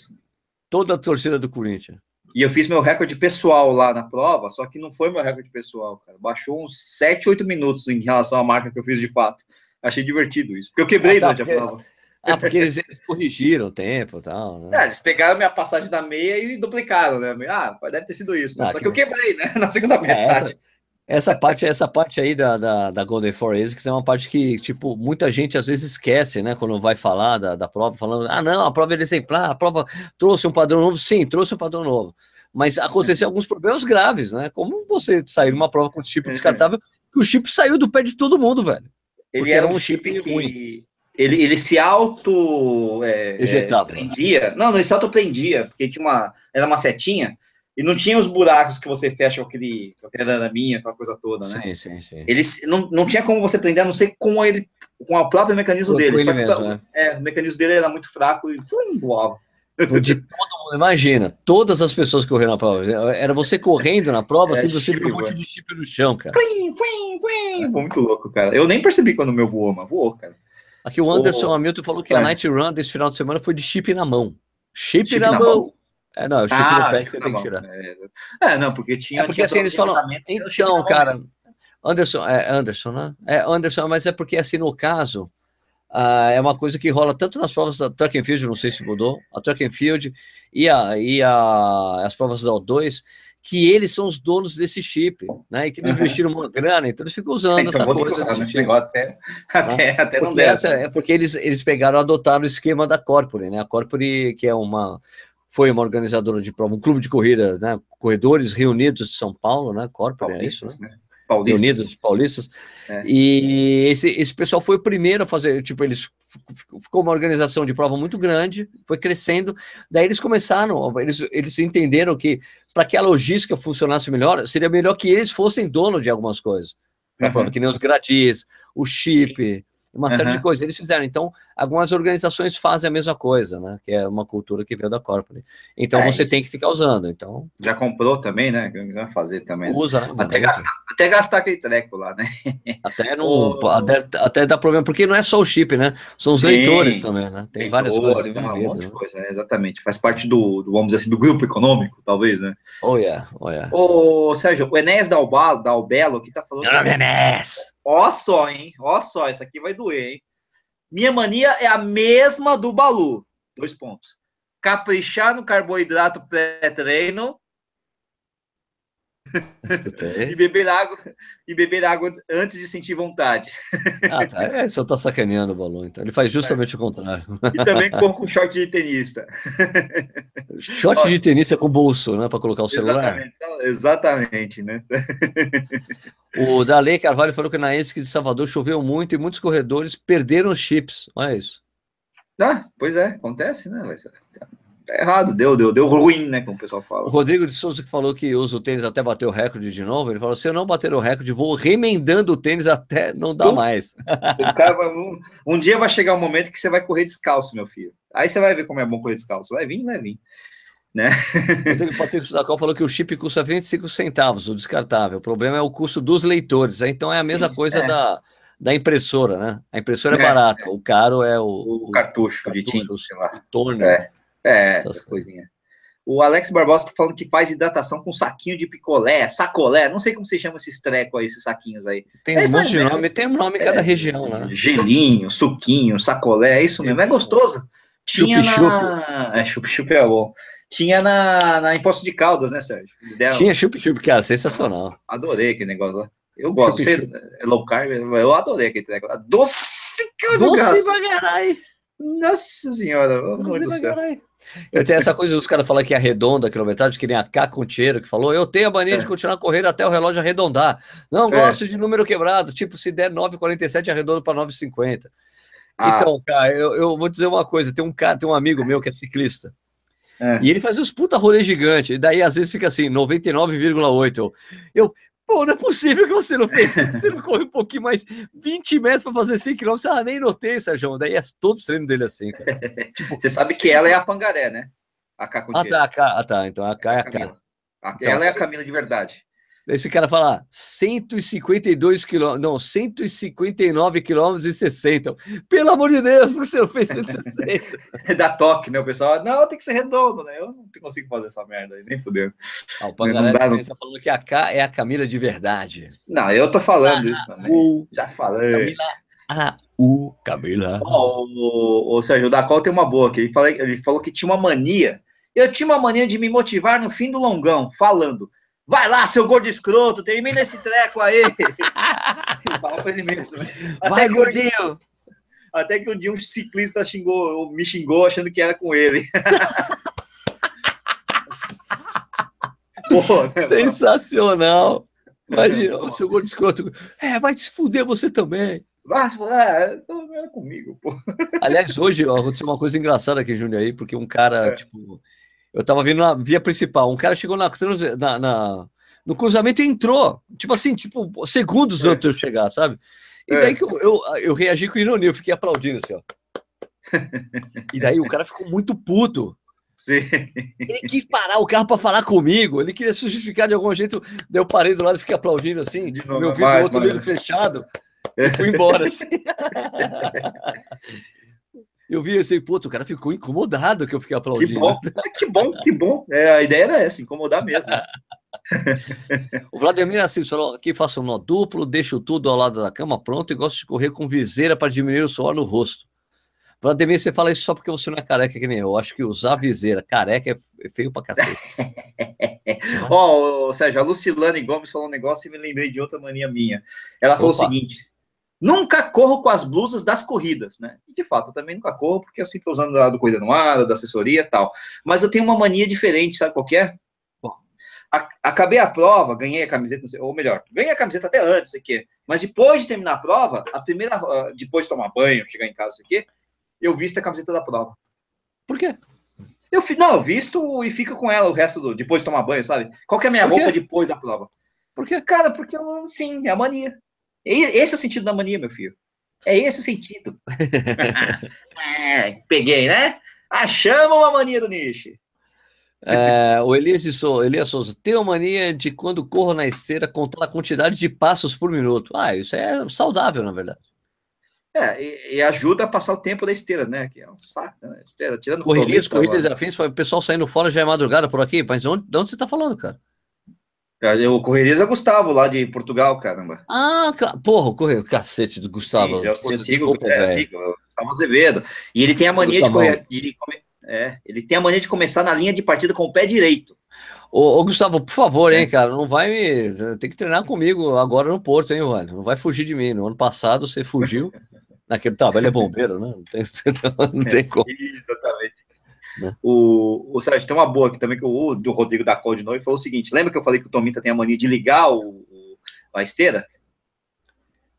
[SPEAKER 1] toda a torcida do Corinthians.
[SPEAKER 2] E eu fiz meu recorde pessoal lá na prova, só que não foi meu recorde pessoal, cara. Baixou uns 7, 8 minutos em relação à marca que eu fiz de fato. Achei divertido isso. Porque eu quebrei ah, tá, durante porque... a prova.
[SPEAKER 1] Ah, porque eles, eles corrigiram o tempo e tal. Né?
[SPEAKER 2] É, eles pegaram minha passagem da meia e duplicaram, né? Ah, deve ter sido isso. Né? Ah, Só que... que... eu quebrei, né? Na segunda metade.
[SPEAKER 1] É, essa, essa, parte, essa parte aí da, da, da Golden Forensics é uma parte que, tipo, muita gente às vezes esquece, né? Quando vai falar da, da prova, falando, ah, não, a prova é exemplar, a prova trouxe um padrão novo. Sim, trouxe um padrão novo. Mas aconteceram é. alguns problemas graves, né? Como você sair numa prova com chip descartável, que o chip saiu do pé de todo mundo, velho.
[SPEAKER 2] Ele era um chip, chip que... ruim ele, ele se auto é, é, prendia. Não, não, ele se auto prendia, porque tinha uma. Era uma setinha e não tinha os buracos que você fecha com aquele, com aquele araminha, aquela coisa toda, né?
[SPEAKER 1] Sim, sim, sim.
[SPEAKER 2] Ele não, não tinha como você prender, a não ser com ele, com o próprio mecanismo dele. Só que mesmo, o, é. é. o mecanismo dele era muito fraco e não voava.
[SPEAKER 1] De todo mundo, imagina, todas as pessoas que correram na prova. Era você correndo na prova, é, assim, você viu um monte de chip no chão, cara. Fui, fui,
[SPEAKER 2] fui. Muito louco, cara. Eu nem percebi quando o meu voou, mas voou, cara.
[SPEAKER 1] Aqui o Anderson oh, Hamilton falou que é. a Night Run desse final de semana foi de chip na mão. Chip, chip na, na, mão. mão. É, não, o chip ah, no pé que você tem mão. que tirar.
[SPEAKER 2] É, é, não, porque tinha.
[SPEAKER 1] É porque
[SPEAKER 2] tinha
[SPEAKER 1] assim eles falam. Então, cara, Anderson, é Anderson, né? É Anderson, mas é porque assim, no caso, uh, é uma coisa que rola tanto nas provas da track and field, não sei se mudou, a track and field e, a, e a, as provas da O2, que eles são os donos desse chip, né? E que eles investiram uma grana, então eles ficam usando então, essa coisa. Falar,
[SPEAKER 2] chip, até, né? até, até não der.
[SPEAKER 1] é porque eles, eles pegaram, adotaram o esquema da Corpore, né? A Corpore, que é uma foi uma organizadora de prova, um clube de corrida, né? Corredores reunidos de São Paulo, né? Corpore, é isso, né? né? Paulistas. Unidos Paulistas. É. E esse, esse pessoal foi o primeiro a fazer, tipo, eles ficou uma organização de prova muito grande, foi crescendo. Daí eles começaram, eles, eles entenderam que para que a logística funcionasse melhor, seria melhor que eles fossem dono de algumas coisas. Uhum. Prova, que nem os gradis, o chip, Sim uma série de coisas. Eles fizeram. Então, algumas organizações fazem a mesma coisa, né? Que é uma cultura que veio da corporate. Então, é, você tem que ficar usando. Então,
[SPEAKER 2] já comprou também, né? Vai fazer também.
[SPEAKER 1] Né? Usa,
[SPEAKER 2] né? Até, gastar, até gastar aquele treco lá, né?
[SPEAKER 1] Até, no, o... até, até dá problema, porque não é só o chip, né? São os Sim, leitores também, né? Tem leitor, várias coisas.
[SPEAKER 2] Tem um monte de né? coisa, né? exatamente. Faz parte do, do, vamos dizer assim, do grupo econômico, talvez, né?
[SPEAKER 1] Oh, yeah, oh, yeah.
[SPEAKER 2] Ô, Sérgio, o Enéas Dalbelo aqui tá falando.
[SPEAKER 1] Meu nome é Enéas!
[SPEAKER 2] Ó só, hein? Ó só, isso aqui vai doer, hein? Minha mania é a mesma do Balu. Dois pontos. Caprichar no carboidrato pré-treino. E beber água e beber água antes de sentir vontade.
[SPEAKER 1] Ah, tá. É, só tá sacaneando o balão, então. Ele faz justamente é. o contrário.
[SPEAKER 2] E também com, com short de tenista.
[SPEAKER 1] Short de tenista com bolso, né? Para colocar o celular.
[SPEAKER 2] Exatamente, exatamente, né?
[SPEAKER 1] O Dalei Carvalho falou que na ESC de Salvador choveu muito e muitos corredores perderam os chips. Olha isso.
[SPEAKER 2] Ah, pois é, acontece, né? Tá errado, deu, deu, deu ruim, né? Como o pessoal fala.
[SPEAKER 1] O Rodrigo de Souza que falou que usa o tênis até bater o recorde de novo, ele falou: se eu não bater o recorde, vou remendando o tênis até não dar mais.
[SPEAKER 2] O cara vai, um, um, dia vai chegar um momento que você vai correr descalço, meu filho. Aí você vai ver como é bom correr descalço. Vai vir, vai vir. Né?
[SPEAKER 1] O Patrick Sudacol falou que o chip custa 25 centavos, o descartável. O problema é o custo dos leitores. Então é a mesma Sim, coisa é. da, da impressora, né? A impressora é, é barata, é. o caro é o,
[SPEAKER 2] o, o cartucho, cartucho, de tinta, sei lá. Torno. É. É, essas, essas coisinhas. O Alex Barbosa tá falando que faz hidratação com saquinho de picolé, sacolé, não sei como se chama esses trecos aí, esses saquinhos aí.
[SPEAKER 1] Tem é um monte de nome, né? tem um nome em cada é, região, né?
[SPEAKER 2] Gelinho, suquinho, sacolé, é isso mesmo, é gostoso. Tinha chup, na... Chup. É, chup-chup é bom. Tinha na, na Imposto de Caldas, né, Sérgio?
[SPEAKER 1] Deram... Tinha chup-chup, que era sensacional.
[SPEAKER 2] Adorei aquele negócio lá. Eu gosto. Chup, Você, é low carb, eu adorei aquele treco. Doce
[SPEAKER 1] que Doce pra caralho.
[SPEAKER 2] Nossa senhora, meu Deus do céu.
[SPEAKER 1] Eu tenho essa coisa dos caras falam que é redonda a quilometragem, que nem a K Contiero que falou, eu tenho a mania é. de continuar correndo até o relógio arredondar. Não é. gosto de número quebrado, tipo, se der 9,47, arredondo para 9,50. Ah. Então, cara, eu, eu, vou dizer uma coisa: tem um cara, tem um amigo meu que é ciclista. É. E ele faz uns puta rolê gigante. E daí, às vezes, fica assim, 99,8. Eu, eu, Pô, não é possível que você não fez. Você não corre um pouquinho mais 20 metros para fazer 100 km. Ah, nem notei, Sérgio. Daí é todo o treino dele assim, cara.
[SPEAKER 2] Tipo, você sabe que ela é a pangaré, né?
[SPEAKER 1] A K ah, tá, a K, ah, tá. Então a K é a K. Então,
[SPEAKER 2] ela é a Camila de verdade.
[SPEAKER 1] Esse cara fala 152 quilômetros, não, 159 quilômetros e 60. Pelo amor de Deus, por que você não fez 160?
[SPEAKER 2] é da toque, né? O pessoal, não, tem que ser redondo, né? Eu não consigo fazer essa merda aí, nem fudendo.
[SPEAKER 1] Ah, o Pangaré está falando que a K é a Camila de verdade.
[SPEAKER 2] Não, eu tô falando ah, isso também.
[SPEAKER 1] O... Já falei. Camila ah, o Camila.
[SPEAKER 2] Oh, o, o, o Sérgio Dacol tem uma boa aqui. Ele ele falou que tinha uma mania. Eu tinha uma mania de me motivar no fim do longão, falando. Vai lá, seu gordo escroto, termina esse treco aí. Fala pra ele mesmo.
[SPEAKER 1] Né? Vai, gordinho.
[SPEAKER 2] Um, até que um dia um ciclista xingou, me xingou achando que era com ele.
[SPEAKER 1] Pô, né, Sensacional. Imagina, o seu gordo escroto. É, vai se fuder você também.
[SPEAKER 2] Vai, é, não era comigo, pô.
[SPEAKER 1] Aliás, hoje ó, aconteceu uma coisa engraçada aqui, Júnior, aí, porque um cara, é. tipo, eu tava vindo na via principal, um cara chegou na, na, na no cruzamento e entrou. Tipo assim, tipo, segundos é. antes de eu chegar, sabe? E é. daí que eu, eu, eu, reagi com ironia, eu fiquei aplaudindo assim, ó. E daí o cara ficou muito puto. Sim. Ele quis parar o carro para falar comigo, ele queria se justificar de algum jeito. Daí eu parei do lado e fiquei aplaudindo assim, de novo, meu ouvido mais, outro mais. fechado, e fui embora. Assim. eu vi assim, puto, o cara ficou incomodado que eu fiquei aplaudindo.
[SPEAKER 2] Que bom, que bom, que bom. É, a ideia era essa, incomodar mesmo.
[SPEAKER 1] o Vladimir Assis falou: aqui faço um nó duplo, deixo tudo ao lado da cama pronto e gosto de correr com viseira para diminuir o suor no rosto. Vladimir, você fala isso só porque você não é careca que nem eu. Eu acho que usar viseira careca é feio pra cacete.
[SPEAKER 2] Ó, oh, Sérgio, a Lucilane Gomes falou um negócio e me lembrei de outra mania minha. Ela falou Opa. o seguinte: nunca corro com as blusas das corridas, né? E de fato, eu também nunca corro, porque eu sempre usando a do Corrida no Ar, da assessoria e tal. Mas eu tenho uma mania diferente, sabe qual é? acabei a prova, ganhei a camiseta, ou melhor, ganhei a camiseta até antes, aqui. Mas depois de terminar a prova, a primeira, ah, depois de tomar banho, chegar em casa, isso aqui, eu visto a camiseta da prova.
[SPEAKER 1] Por quê?
[SPEAKER 2] Eu, não, eu visto e fico com ela o resto do. Depois de tomar banho, sabe? Qual que é a minha roupa depois da prova?
[SPEAKER 1] Por quê?
[SPEAKER 2] Cara, porque eu, sim, é a mania. Esse é o sentido da mania, meu filho. É esse o sentido. é, peguei, né? Achamos uma mania do nicho.
[SPEAKER 1] É, o Elias, Elias Souza, tenho a mania de quando corro na esteira contar a quantidade de passos por minuto. Ah, isso é saudável, na verdade.
[SPEAKER 2] É, e, e, ajuda a passar o tempo da esteira, né? Que é um saco, né? Esteira,
[SPEAKER 1] tirando Correrias, corridas afins, o pessoal saindo fora já é madrugada por aqui, mas onde, de onde você tá falando, cara?
[SPEAKER 2] O Correrias é Gustavo, lá de Portugal, caramba.
[SPEAKER 1] Ah, porra, o correio, cacete do Gustavo. Sim,
[SPEAKER 2] eu, eu sigo, desculpa, é, sigo, Gustavo Azevedo. E ele tem a mania de correr, de, é, ele tem a mania de começar na linha de partida com o pé direito.
[SPEAKER 1] Ô, ô, Gustavo, por favor, hein, é. cara, não vai me. Tem que treinar comigo agora no Porto, hein, velho? Não vai fugir de mim. No ano passado você fugiu. Naquele trabalho é bombeiro, né? Não tem, não tem como. Exatamente.
[SPEAKER 2] Né? O, o Sérgio tem uma boa aqui também, que o do Rodrigo da Cor de novo foi o seguinte: lembra que eu falei que o Tomita tem a mania de ligar o, o a esteira?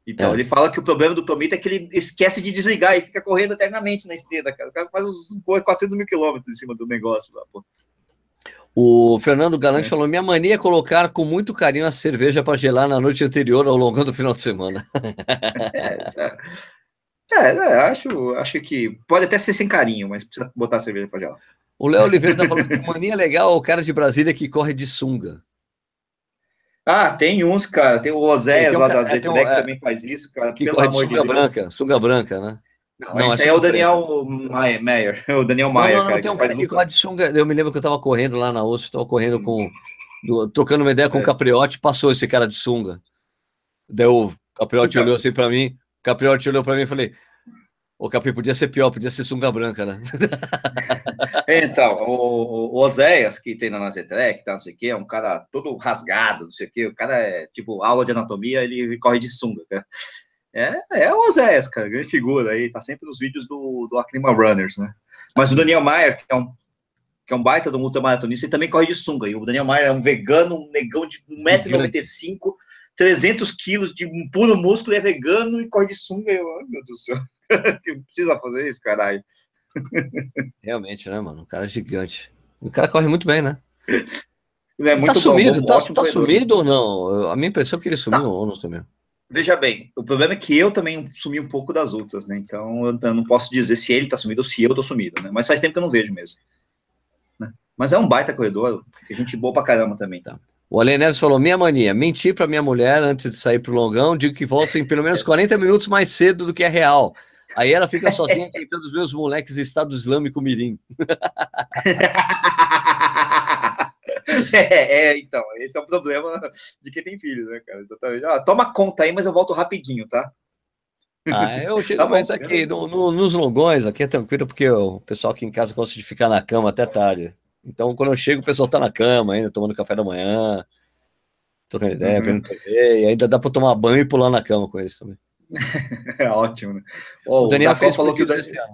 [SPEAKER 2] Então, é. ele fala que o problema do Tomita é que ele esquece de desligar e fica correndo eternamente na esteira, cara. O cara faz uns 400 mil quilômetros em cima do negócio lá, pô.
[SPEAKER 1] O Fernando Galante é. falou: minha mania é colocar com muito carinho a cerveja para gelar na noite anterior ao longo do final de semana.
[SPEAKER 2] É, é. É, é, acho, acho que pode até ser sem carinho, mas precisa botar a cerveja para gelar.
[SPEAKER 1] O Léo Oliveira tá falando que mania legal é o cara de Brasília que corre de sunga.
[SPEAKER 2] Ah, tem uns, cara. Tem o Oséias lá da Zetec um, é, também faz isso, cara.
[SPEAKER 1] Que corre de sunga de branca, sunga branca, né?
[SPEAKER 2] Não, não esse aí é o Daniel Meyer, o Daniel Meyer, não, não,
[SPEAKER 1] cara. Tem um cara que corre de sunga. Eu me lembro que eu tava correndo lá na USP, tava correndo com. trocando uma ideia com é. o Capriotti, passou esse cara de sunga. Daí o Capriotti olhou assim pra mim, Capriotti olhou para mim e falei: o Capri podia ser pior, podia ser sunga branca, né?
[SPEAKER 2] então, o, o Oséias, que tem na Nazetrec, tá, não sei o quê, é um cara todo rasgado, não sei o quê, o cara é, tipo, aula de anatomia, ele corre de sunga, cara. É, é o Oséias, cara, grande figura aí, tá sempre nos vídeos do, do Aclima Runners, né? Mas o Daniel Maier, que é um, que é um baita do ultramaratonista, ele também corre de sunga, e o Daniel Maier é um vegano, um negão de 1,95m, 300 quilos de um puro músculo, é vegano e corre de sunga. Eu, oh, meu Deus do céu, precisa fazer isso, caralho.
[SPEAKER 1] Realmente, né, mano? Um cara gigante. O cara corre muito bem, né?
[SPEAKER 2] É
[SPEAKER 1] tá sumido, bom, tá, tá sumido ou não? A minha impressão é que ele sumiu tá. ou não sumiu.
[SPEAKER 2] Veja bem, o problema é que eu também sumi um pouco das outras, né? Então eu não posso dizer se ele tá sumido ou se eu tô sumido, né? Mas faz tempo que eu não vejo mesmo. Né? Mas é um baita corredor, que a gente boa pra caramba também. Tá.
[SPEAKER 1] O Alê Neves falou: minha mania, mentir para minha mulher antes de sair pro longão, digo que volto em pelo menos 40 minutos mais cedo do que é real. Aí ela fica sozinha tentando os meus moleques Estado Islâmico Mirim.
[SPEAKER 2] é, é, então, esse é o problema de quem tem filho, né, cara? Exatamente. Ah, toma conta aí, mas eu volto rapidinho, tá?
[SPEAKER 1] Ah, eu chego tá mais aqui, no, no, nos longões, aqui é tranquilo, porque o pessoal aqui em casa gosta de ficar na cama até tarde. Então, quando eu chego, o pessoal tá na cama ainda, tomando café da manhã, trocando ideia, uhum. vendo TV, e ainda dá para tomar banho e pular na cama com eles também.
[SPEAKER 2] é ótimo, né?
[SPEAKER 1] Oh, o Daniel fez falou que o
[SPEAKER 2] Daniel...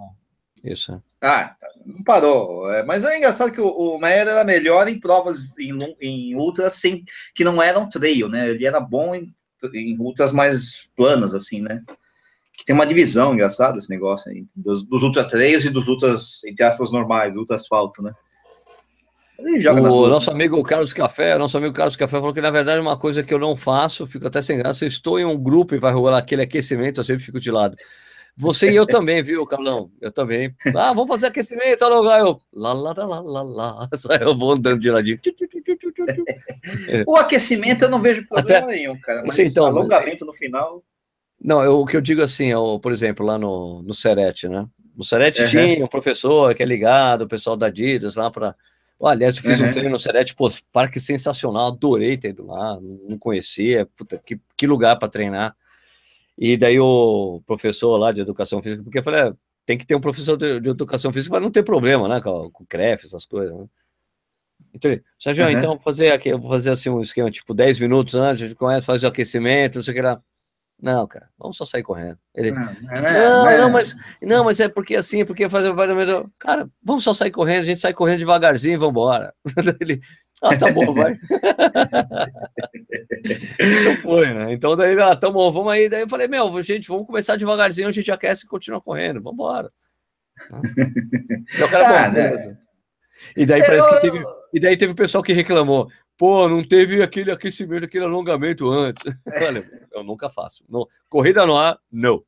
[SPEAKER 2] Isso. Ah, tá. não parou. É, mas é engraçado que o, o Meyer era melhor em provas em, em ultras sem, que não eram trail, né? Ele era bom em, em ultras mais planas, assim, né? Que tem uma divisão engraçada esse negócio aí, dos, dos ultra trails e dos ultras, entre aspas, normais, ultra asfalto, né?
[SPEAKER 1] O nosso amigo Carlos Café, nosso amigo Carlos Café falou que na verdade é uma coisa que eu não faço, fico até sem graça. Eu estou em um grupo e vai rolar aquele aquecimento, eu sempre fico de lado. Você e eu também, viu, Carlão? Eu também. Ah, vamos fazer aquecimento, lugar. Eu, lá, lá, lá, lá, lá. Eu vou andando de ladinho.
[SPEAKER 2] O aquecimento eu não vejo problema Até... nenhum, cara. Mas então, alongamento no final.
[SPEAKER 1] Não, eu, o que eu digo assim, eu, por exemplo, lá no, no Serete, né? No Serete uhum. tinha um professor que é ligado, o pessoal da Adidas lá para. Aliás, eu fiz uhum. um treino no Serete, pô, parque sensacional, adorei ter ido lá, não conhecia, puta, que, que lugar para treinar. E daí o professor lá de educação física, porque eu falei, é, tem que ter um professor de, de educação física para não ter problema, né, com, com CREF, essas coisas, né? Então, Sérgio, uhum. então fazer aqui, eu vou fazer assim um esquema, tipo, 10 minutos antes, a gente começa, faz o aquecimento, não sei o que lá. Não, cara, vamos só sair correndo. Ele, não, não, não, não, mas, não, mas é porque assim, porque fazer pagamento. Cara, vamos só sair correndo, a gente sai correndo devagarzinho e vamos embora. Ele, ah, tá bom, vai. então foi, né? Então daí, ah, tá bom, vamos aí. Daí eu falei, meu, gente, vamos começar devagarzinho, a gente aquece e continua correndo, vamos embora. Então, cara, ah, bom, né? beleza. Né? E daí parece que teve. E daí teve o pessoal que reclamou. Pô, não teve aquele aquecimento, aquele alongamento antes. Olha, eu nunca faço. No, corrida no ar, não.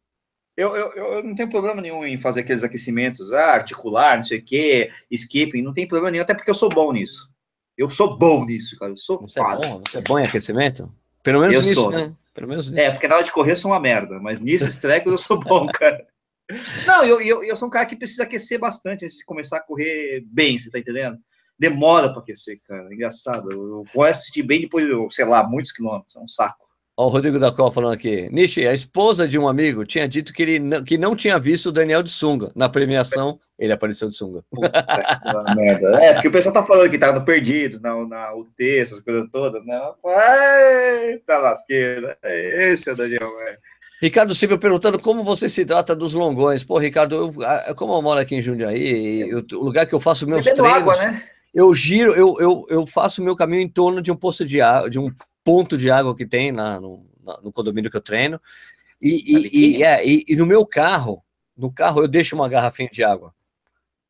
[SPEAKER 2] Eu, eu, eu não tenho problema nenhum em fazer aqueles aquecimentos, ah, articular, não sei o quê, skipping, não tem problema nenhum, até porque eu sou bom nisso. Eu sou bom nisso, cara. Eu sou
[SPEAKER 1] você é bom? Você é bom em aquecimento? Pelo menos
[SPEAKER 2] eu
[SPEAKER 1] nisso,
[SPEAKER 2] sou. né? Pelo menos nisso. É, porque na hora de correr eu sou uma merda, mas nisso trecos eu sou bom, cara. Não, eu, eu, eu sou um cara que precisa aquecer bastante antes de começar a correr bem, você tá entendendo? Demora para aquecer, cara. Engraçado. Eu vou assistir bem depois, sei lá, muitos quilômetros. É um saco.
[SPEAKER 1] Ó, o Rodrigo da Cola falando aqui. Nishi, a esposa de um amigo tinha dito que ele não, que não tinha visto o Daniel de sunga. Na premiação, ele apareceu de sunga. Puta,
[SPEAKER 2] merda. É, porque o pessoal tá falando que tava no Perdidos, na, na UT, essas coisas todas, né? Eita lasqueira. Esse é o Daniel, velho.
[SPEAKER 1] Ricardo Silva perguntando como você se trata dos longões. Pô, Ricardo, eu, como eu moro aqui em Jundiaí, eu, o lugar que eu faço meus Bebendo treinos... Água, né? Eu giro, eu, eu, eu faço o meu caminho em torno de um poço de água, de um ponto de água que tem lá no, no condomínio que eu treino. E, e, e, é, e, e, no meu carro, no carro eu deixo uma garrafinha de água.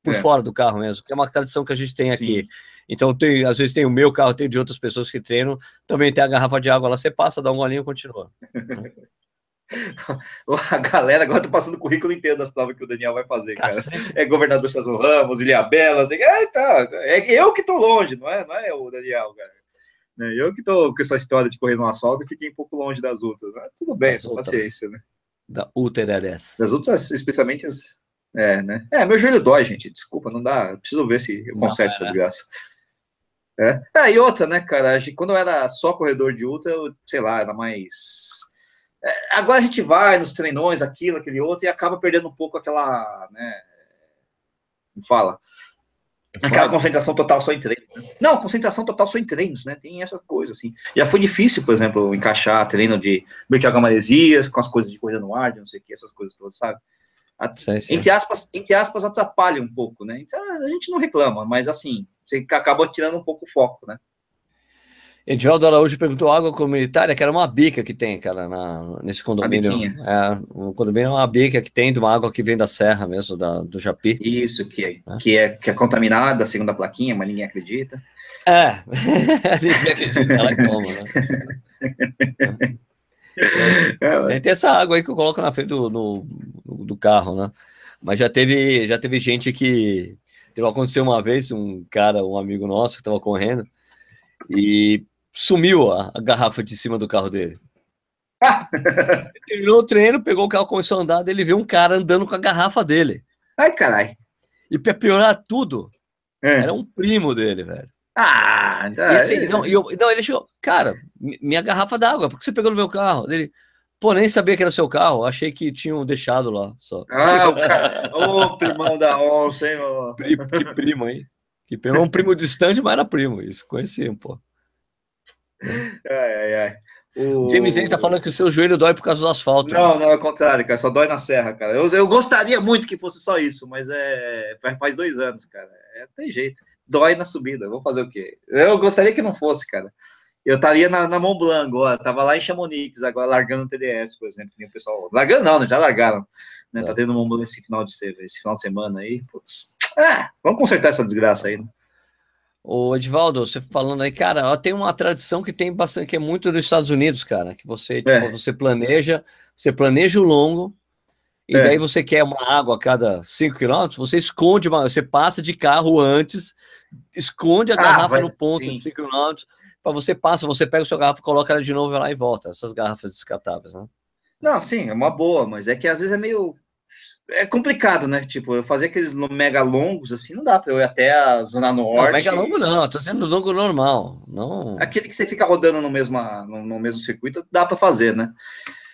[SPEAKER 1] Por é. fora do carro mesmo, que é uma tradição que a gente tem Sim. aqui. Então, tem, às vezes tem o meu carro, tem de outras pessoas que treinam, também tem a garrafa de água lá, você passa, dá um golinho e continua.
[SPEAKER 2] A galera agora tá passando o currículo inteiro das provas que o Daniel vai fazer, cara. É governador César Ramos, Ilha Bela, assim, é, tá, é eu que tô longe, não é, não é o Daniel, cara. É eu que tô com essa história de correr no asfalto e fiquei um pouco longe das outras. Né? Tudo bem, paciência, né?
[SPEAKER 1] Da UTRS.
[SPEAKER 2] Das outras, especialmente as. É, né? É, meu joelho dói, gente. Desculpa, não dá. Preciso ver se eu conserto essa é. desgraça. É. é, e outra, né, cara? Quando eu era só corredor de ultra, eu, sei lá, era mais agora a gente vai nos treinões, aquilo, aquele outro, e acaba perdendo um pouco aquela, né, fala, aquela concentração total só em treinos. Né? Não, concentração total só em treinos, né, tem essa coisa, assim. Já foi difícil, por exemplo, encaixar treino de Bertiago com as coisas de corrida no ar, não sei o que, essas coisas todas, sabe? Sei, sei. Entre, aspas, entre aspas, atrapalha um pouco, né? Então, a gente não reclama, mas assim, você acaba tirando um pouco o foco, né?
[SPEAKER 1] Edivaldo Araújo perguntou água comunitária, que era uma bica que tem, cara, na, nesse condomínio. É, o condomínio é uma bica que tem de uma água que vem da serra mesmo, da, do Japi.
[SPEAKER 2] Isso, que é, é. Que, é, que é contaminada, segundo a plaquinha, mas ninguém acredita.
[SPEAKER 1] É, ninguém acredita, ela é como, né? É, tem essa água aí que eu coloco na frente do, no, do carro, né? Mas já teve, já teve gente que. Teve, aconteceu uma vez, um cara, um amigo nosso que estava correndo, e sumiu a, a garrafa de cima do carro dele. terminou o treino, pegou o carro, começou a andar, ele viu um cara andando com a garrafa dele.
[SPEAKER 2] Ai, caralho.
[SPEAKER 1] E pra piorar tudo, é. era um primo dele, velho.
[SPEAKER 2] Ah,
[SPEAKER 1] então... E assim, não, eu, não, ele chegou, cara, minha garrafa d'água, por que você pegou no meu carro? Ele, pô, nem sabia que era seu carro, achei que tinham deixado lá só.
[SPEAKER 2] Ah, o cara, ô, primão da onça, hein, mano.
[SPEAKER 1] Que primo, hein? Que pegou um primo distante, mas era primo, isso, conheciam, pô.
[SPEAKER 2] Ai, ai, ai.
[SPEAKER 1] O... James Lee tá falando que o seu joelho dói por causa do asfalto.
[SPEAKER 2] Não, não, é o contrário, cara. Só dói na serra, cara. Eu, eu gostaria muito que fosse só isso, mas é faz dois anos, cara. É, tem jeito. Dói na subida. Vou fazer o quê? Eu gostaria que não fosse, cara. Eu estaria na, na Mont Blanc agora, tava lá em Chamonix, agora largando o TDS, por exemplo. o pessoal. Largando não, né? Já largaram. Né? Tá tendo Mont Blanc esse final de, esse final de semana aí. Putz. Ah, vamos consertar essa desgraça aí, né?
[SPEAKER 1] O Edvaldo, você falando aí, cara, ó, tem uma tradição que tem bastante, que é muito dos Estados Unidos, cara, que você, tipo, é. você planeja, você planeja o longo, e é. daí você quer uma água a cada 5 quilômetros, você esconde, uma, você passa de carro antes, esconde a ah, garrafa no ponto de 5 quilômetros, para você passa, você pega o seu garrafa, coloca ela de novo lá e volta, essas garrafas descartáveis, né?
[SPEAKER 2] Não, sim, é uma boa, mas é que às vezes é meio é complicado, né? Tipo, eu fazer aqueles mega longos assim, não dá para eu ir até a Zona Norte. Não,
[SPEAKER 1] mega longo não, tô dizendo longo normal. Não...
[SPEAKER 2] Aquele que você fica rodando no mesmo, no, no mesmo circuito, dá para fazer, né?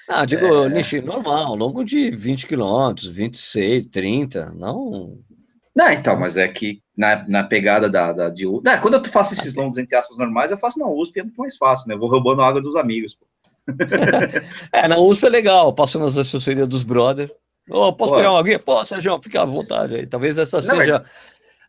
[SPEAKER 1] Ah, digo, é... nicho normal, longo de 20 quilômetros, 26, 30, não.
[SPEAKER 2] Não, então, mas é que na, na pegada da, da de não, quando eu faço esses longos, entre aspas, normais, eu faço na USP, é muito mais fácil, né? Eu vou roubando água dos amigos. Pô.
[SPEAKER 1] é, na USP é legal, passo nas assessorias dos brothers. Oh, posso Pô. pegar uma aguinha? Pô, Sérgio, fica à vontade aí. Talvez essa não, seja.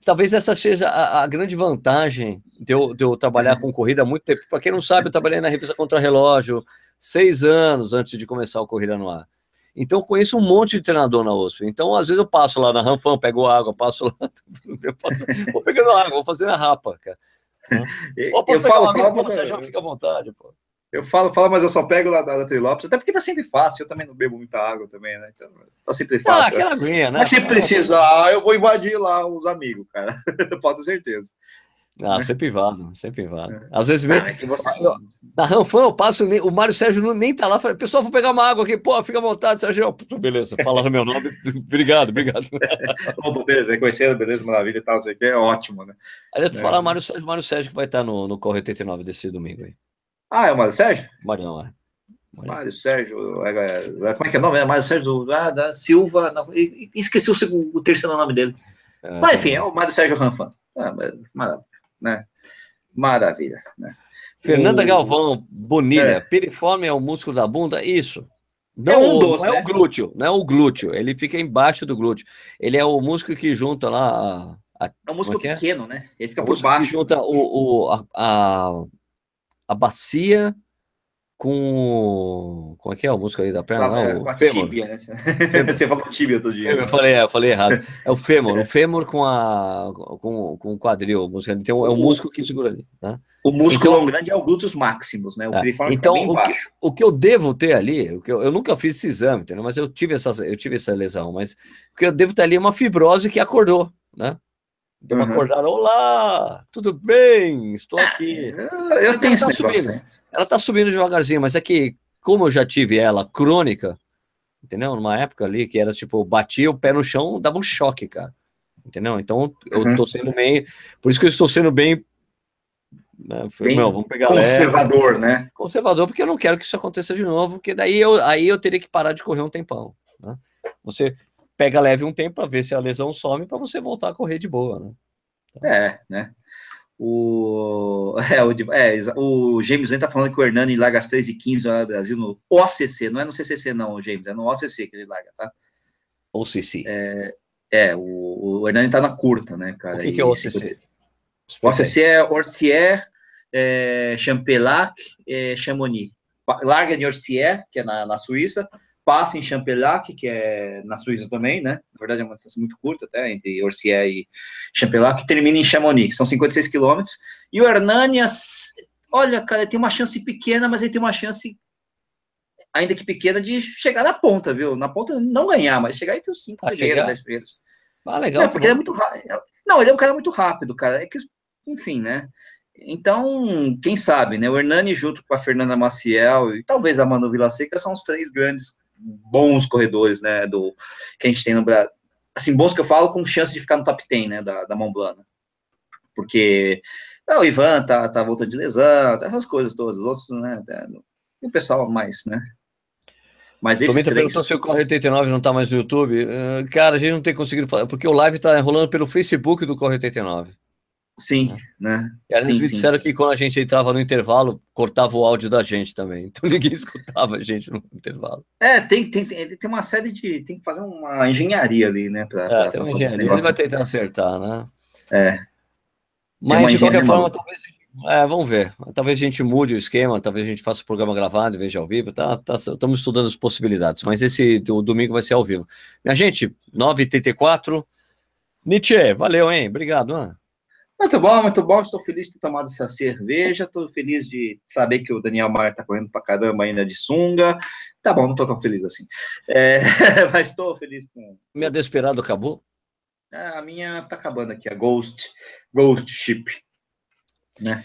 [SPEAKER 1] Talvez essa seja a, a grande vantagem de eu, de eu trabalhar uhum. com corrida há muito tempo. Para quem não sabe, eu trabalhei na revista Contra Relógio seis anos antes de começar o Corrida no Ar. Então, eu conheço um monte de treinador na USP. Então, às vezes, eu passo lá na Ranfam, pego água, passo lá, passo, vou pegando água, vou fazendo a rapa, cara.
[SPEAKER 2] eu falo, falo, você já fica à vontade, pô. Eu falo, falo, mas eu só pego lá da, Trilopes, até porque tá sempre fácil, eu também não bebo muita água também, né? Então, tá sempre ah, fácil. Ah,
[SPEAKER 1] aquela aguinha, né?
[SPEAKER 2] Mas se precisar, eu vou invadir lá os amigos, cara. Pode ter certeza.
[SPEAKER 1] Ah, sempre invado, sempre invado. É. Às vezes mesmo. Ah, é você... eu, na Ranfã eu passo, o Mário Sérgio nem tá lá, fala, pessoal, vou pegar uma água aqui, pô, fica à vontade, Sérgio. Beleza, falaram meu nome, obrigado, obrigado.
[SPEAKER 2] Opa, beleza, reconhecendo, beleza, maravilha e tal, sei que é ótimo, né?
[SPEAKER 1] Aliás, tu é. falar Mário Sérgio, Mário Sérgio que vai estar no, no Corre 89 desse domingo aí.
[SPEAKER 2] Ah, é o Mário Sérgio?
[SPEAKER 1] Marião, é.
[SPEAKER 2] Mário Sérgio, é, é, como é que é o nome? É Mário Sérgio ah, da Silva, não, esqueci o, segundo, o terceiro nome dele. É, Mas enfim, é o Mário Sérgio Ranfan. Ah, maravilha, né? Maravilha, né?
[SPEAKER 1] Fernanda o... Galvão, Bonilha, é. piriforme é o músculo da bunda? Isso. Não, é um dos, não é né? é o glúteo, não é o glúteo, ele fica embaixo do glúteo. Ele é o músculo que junta lá.
[SPEAKER 2] A, a, é um músculo é pequeno, né? Ele fica por baixo. Que
[SPEAKER 1] junta o, o, a, a a bacia com. Como é que é o músculo aí da perna?
[SPEAKER 2] não, é,
[SPEAKER 1] o
[SPEAKER 2] a fêmur. tíbia, né? Você falou tíbia todo dia.
[SPEAKER 1] Eu falei, eu falei errado. É o fêmur, o fêmur com, a, com, com o quadril. O Tem um, é um músculo que segura ali. Né?
[SPEAKER 2] O músculo então, grande é o glúteos máximos, né? O
[SPEAKER 1] é, então, o que, o que, eu devo ter ali, o que eu, eu nunca fiz esse exame, entendeu? mas eu tive, essa, eu tive essa lesão, mas o que eu devo ter ali é uma fibrose que acordou, né? Deu uma uhum. acordada, olá, tudo bem? Estou ah, aqui.
[SPEAKER 2] Eu, tenho essa tá
[SPEAKER 1] subindo. Ela tá subindo devagarzinho, mas é que, como eu já tive ela crônica, entendeu? Numa época ali que era tipo, batia o pé no chão, dava um choque, cara. Entendeu? Então eu uhum. tô sendo bem. Por isso que eu estou sendo bem. Né?
[SPEAKER 2] Falei, meu, vamos pegar conservador, leve. né?
[SPEAKER 1] Conservador, porque eu não quero que isso aconteça de novo, porque daí eu, aí eu teria que parar de correr um tempão. Né? Você pega leve um tempo para ver se a lesão some para você voltar a correr de boa, né?
[SPEAKER 2] Então... É, né? O, é, o, é, o James está falando que o Hernani larga às 3 e 15 no Brasil no OCC, não é no CCC não, James, é no OCC que ele larga, tá?
[SPEAKER 1] OCC.
[SPEAKER 2] É, é o, o Hernani tá na curta, né, cara?
[SPEAKER 1] O que, que é OCC?
[SPEAKER 2] O OCC é Orsier, é, Champelac, é, Chamonix. Larga em Orsier, que é na, na Suíça, passa em Champelac, que é na Suíça também, né? Na verdade é uma distância muito curta, até, entre Orsier e Champelac, que termina em Chamonix, são 56 quilômetros. E o Hernanias, olha, cara, tem uma chance pequena, mas ele tem uma chance, ainda que pequena, de chegar na ponta, viu? Na ponta não ganhar, mas chegar entre os 5 ah, primeiros, 10 primeiros.
[SPEAKER 1] Ah, legal. Não,
[SPEAKER 2] porque ele é muito rápido. Não, ele é um cara muito rápido, cara. É que, enfim, né? Então, quem sabe, né? O Hernani junto com a Fernanda Maciel e talvez a Manu Vila Seca são os três grandes bons corredores, né, do que a gente tem no Brasil. Assim, bons que eu falo com chance de ficar no top 10, né, da, da Mont Blanc. Né? Porque ah, o Ivan tá, tá voltando de lesão, tá essas coisas todas. Os outros, né, tem o pessoal mais, né.
[SPEAKER 1] Mas esses Também tá três... perguntando se o Corre 89 não tá mais no YouTube. Uh, cara, a gente não tem conseguido falar, porque o live tá rolando pelo Facebook do Corre 89.
[SPEAKER 2] Sim, né?
[SPEAKER 1] E eles
[SPEAKER 2] sim,
[SPEAKER 1] me disseram sim. que quando a gente entrava no intervalo, cortava o áudio da gente também. Então ninguém escutava a gente no intervalo.
[SPEAKER 2] É, tem, tem, tem, tem uma série de. Tem que fazer uma engenharia ali, né? Pra, é,
[SPEAKER 1] pra, tem uma engenharia. Ele vai tentar acertar, né?
[SPEAKER 2] É.
[SPEAKER 1] Mas de qualquer forma, talvez. É, vamos ver. Talvez a gente mude o esquema, talvez a gente faça o programa gravado em vez de ao vivo. Tá, tá, estamos estudando as possibilidades, mas esse do, domingo vai ser ao vivo. Minha gente, 9h34. Nietzsche, valeu, hein? Obrigado, mano.
[SPEAKER 2] Muito bom, muito bom. Estou feliz de ter tomado essa cerveja. Estou feliz de saber que o Daniel Maia está correndo para caramba ainda de sunga. Tá bom, não estou tão feliz assim. É, mas estou feliz com.
[SPEAKER 1] Minha desesperado acabou?
[SPEAKER 2] É, a minha está acabando aqui, a Ghost, Ghost Ship. Né?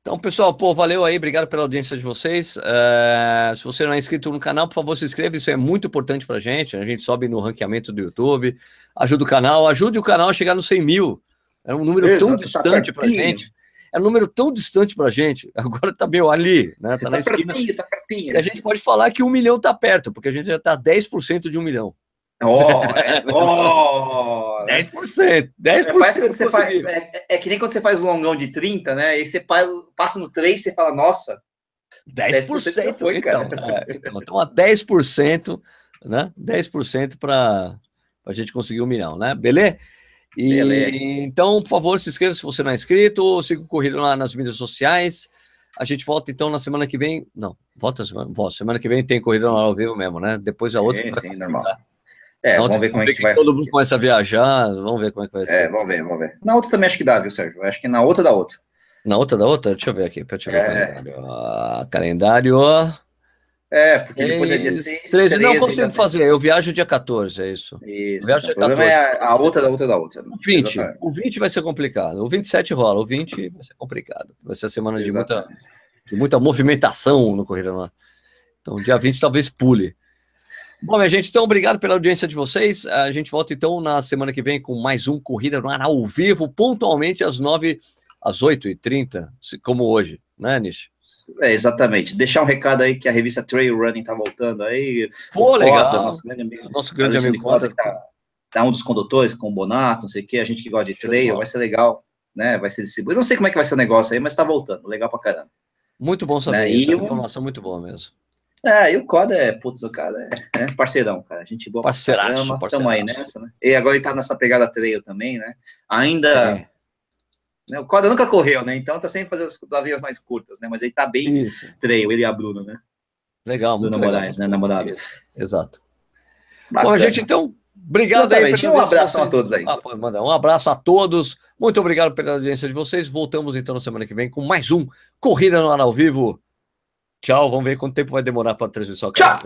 [SPEAKER 1] Então, pessoal, pô, valeu aí, obrigado pela audiência de vocês. Uh, se você não é inscrito no canal, por favor, se inscreva, isso é muito importante pra gente. A gente sobe no ranqueamento do YouTube, ajuda o canal, ajude o canal a chegar nos 100 mil. É um número Exato, tão tá distante tá pra gente. É um número tão distante pra gente. Agora tá meio ali, né? Tá, tá na esquina. Pertinho, tá pertinho. E a gente pode falar que um milhão tá perto, porque a gente já tá 10% de um milhão.
[SPEAKER 2] Oh, é, oh.
[SPEAKER 1] 10%, 10%. É,
[SPEAKER 2] você faz, é, é, que nem quando você faz um longão de 30, né? Aí você passa no 3 e você fala, nossa.
[SPEAKER 1] 10%, 10% foi, então, é, então, então, a 10%, né? 10% para a gente conseguir um milhão, né? Beleza? E. Então, por favor, se inscreva se você não é inscrito, siga o Corrido lá nas mídias sociais. A gente volta então na semana que vem. Não, volta semana, volta, semana que vem tem Corrida ao vivo mesmo, né? Depois a outra.
[SPEAKER 2] Sim, sim normal. É, vamos ver como é que vai.
[SPEAKER 1] Todo mundo começa a viajar, vamos ver como é que vai
[SPEAKER 2] é, ser. É, vamos ver, vamos ver. Na outra também acho que dá, viu, Sérgio? Acho que na outra da outra.
[SPEAKER 1] Na outra da outra? Deixa eu ver aqui, deixa eu ver é. calendário. Ah, calendário.
[SPEAKER 2] É, porque seis, depois é dia 6.
[SPEAKER 1] 13, não consigo fazer, eu viajo dia 14, é isso.
[SPEAKER 2] Isso. viajo dia 14. É a outra da outra da outra.
[SPEAKER 1] O 20, o 20 vai ser complicado. O 27 rola, o 20 vai ser complicado. Vai ser a semana de muita, de muita movimentação no Corrida lá. Então, dia 20 talvez pule. Bom, minha gente, então obrigado pela audiência de vocês. A gente volta então na semana que vem com mais um Corrida no Ar ao vivo, pontualmente às 9 às 8h30, como hoje, né, Nish?
[SPEAKER 2] É, exatamente. Deixar um recado aí que a revista Trail Running tá voltando aí.
[SPEAKER 1] Pô, o legal. Nosso grande amigo,
[SPEAKER 2] nosso grande amigo Coda, tá, tá, um dos condutores com o Bonato, não sei o que, a gente que gosta de trail, vai ser legal, né? Vai ser distribuído. Não sei como é que vai ser o negócio aí, mas tá voltando. Legal pra caramba.
[SPEAKER 1] Muito bom saber né? isso, é informação muito boa mesmo.
[SPEAKER 2] É, e o Coda é, putz, o cara é, é parceirão, cara. A gente boa
[SPEAKER 1] parceiraço,
[SPEAKER 2] caramba, tamo aí nessa, né? E agora ele tá nessa pegada trail também, né? Ainda. Né, o Coda nunca correu, né? Então tá sempre fazendo as rodavias mais curtas, né? Mas ele tá bem Isso. trail, ele e a Bruna, né?
[SPEAKER 1] Legal, muito
[SPEAKER 2] Bruna Moraes, né? Namorado.
[SPEAKER 1] Exato. Bacana. Bom, gente, então, obrigado
[SPEAKER 2] Exatamente. aí. Um abraço a todos aí. Ah,
[SPEAKER 1] um abraço a todos. Muito obrigado pela audiência de vocês. Voltamos então na semana que vem com mais um Corrida no Ar ao Vivo. Tchau, vamos ver quanto tempo vai demorar para a transmissão.
[SPEAKER 2] Tchau!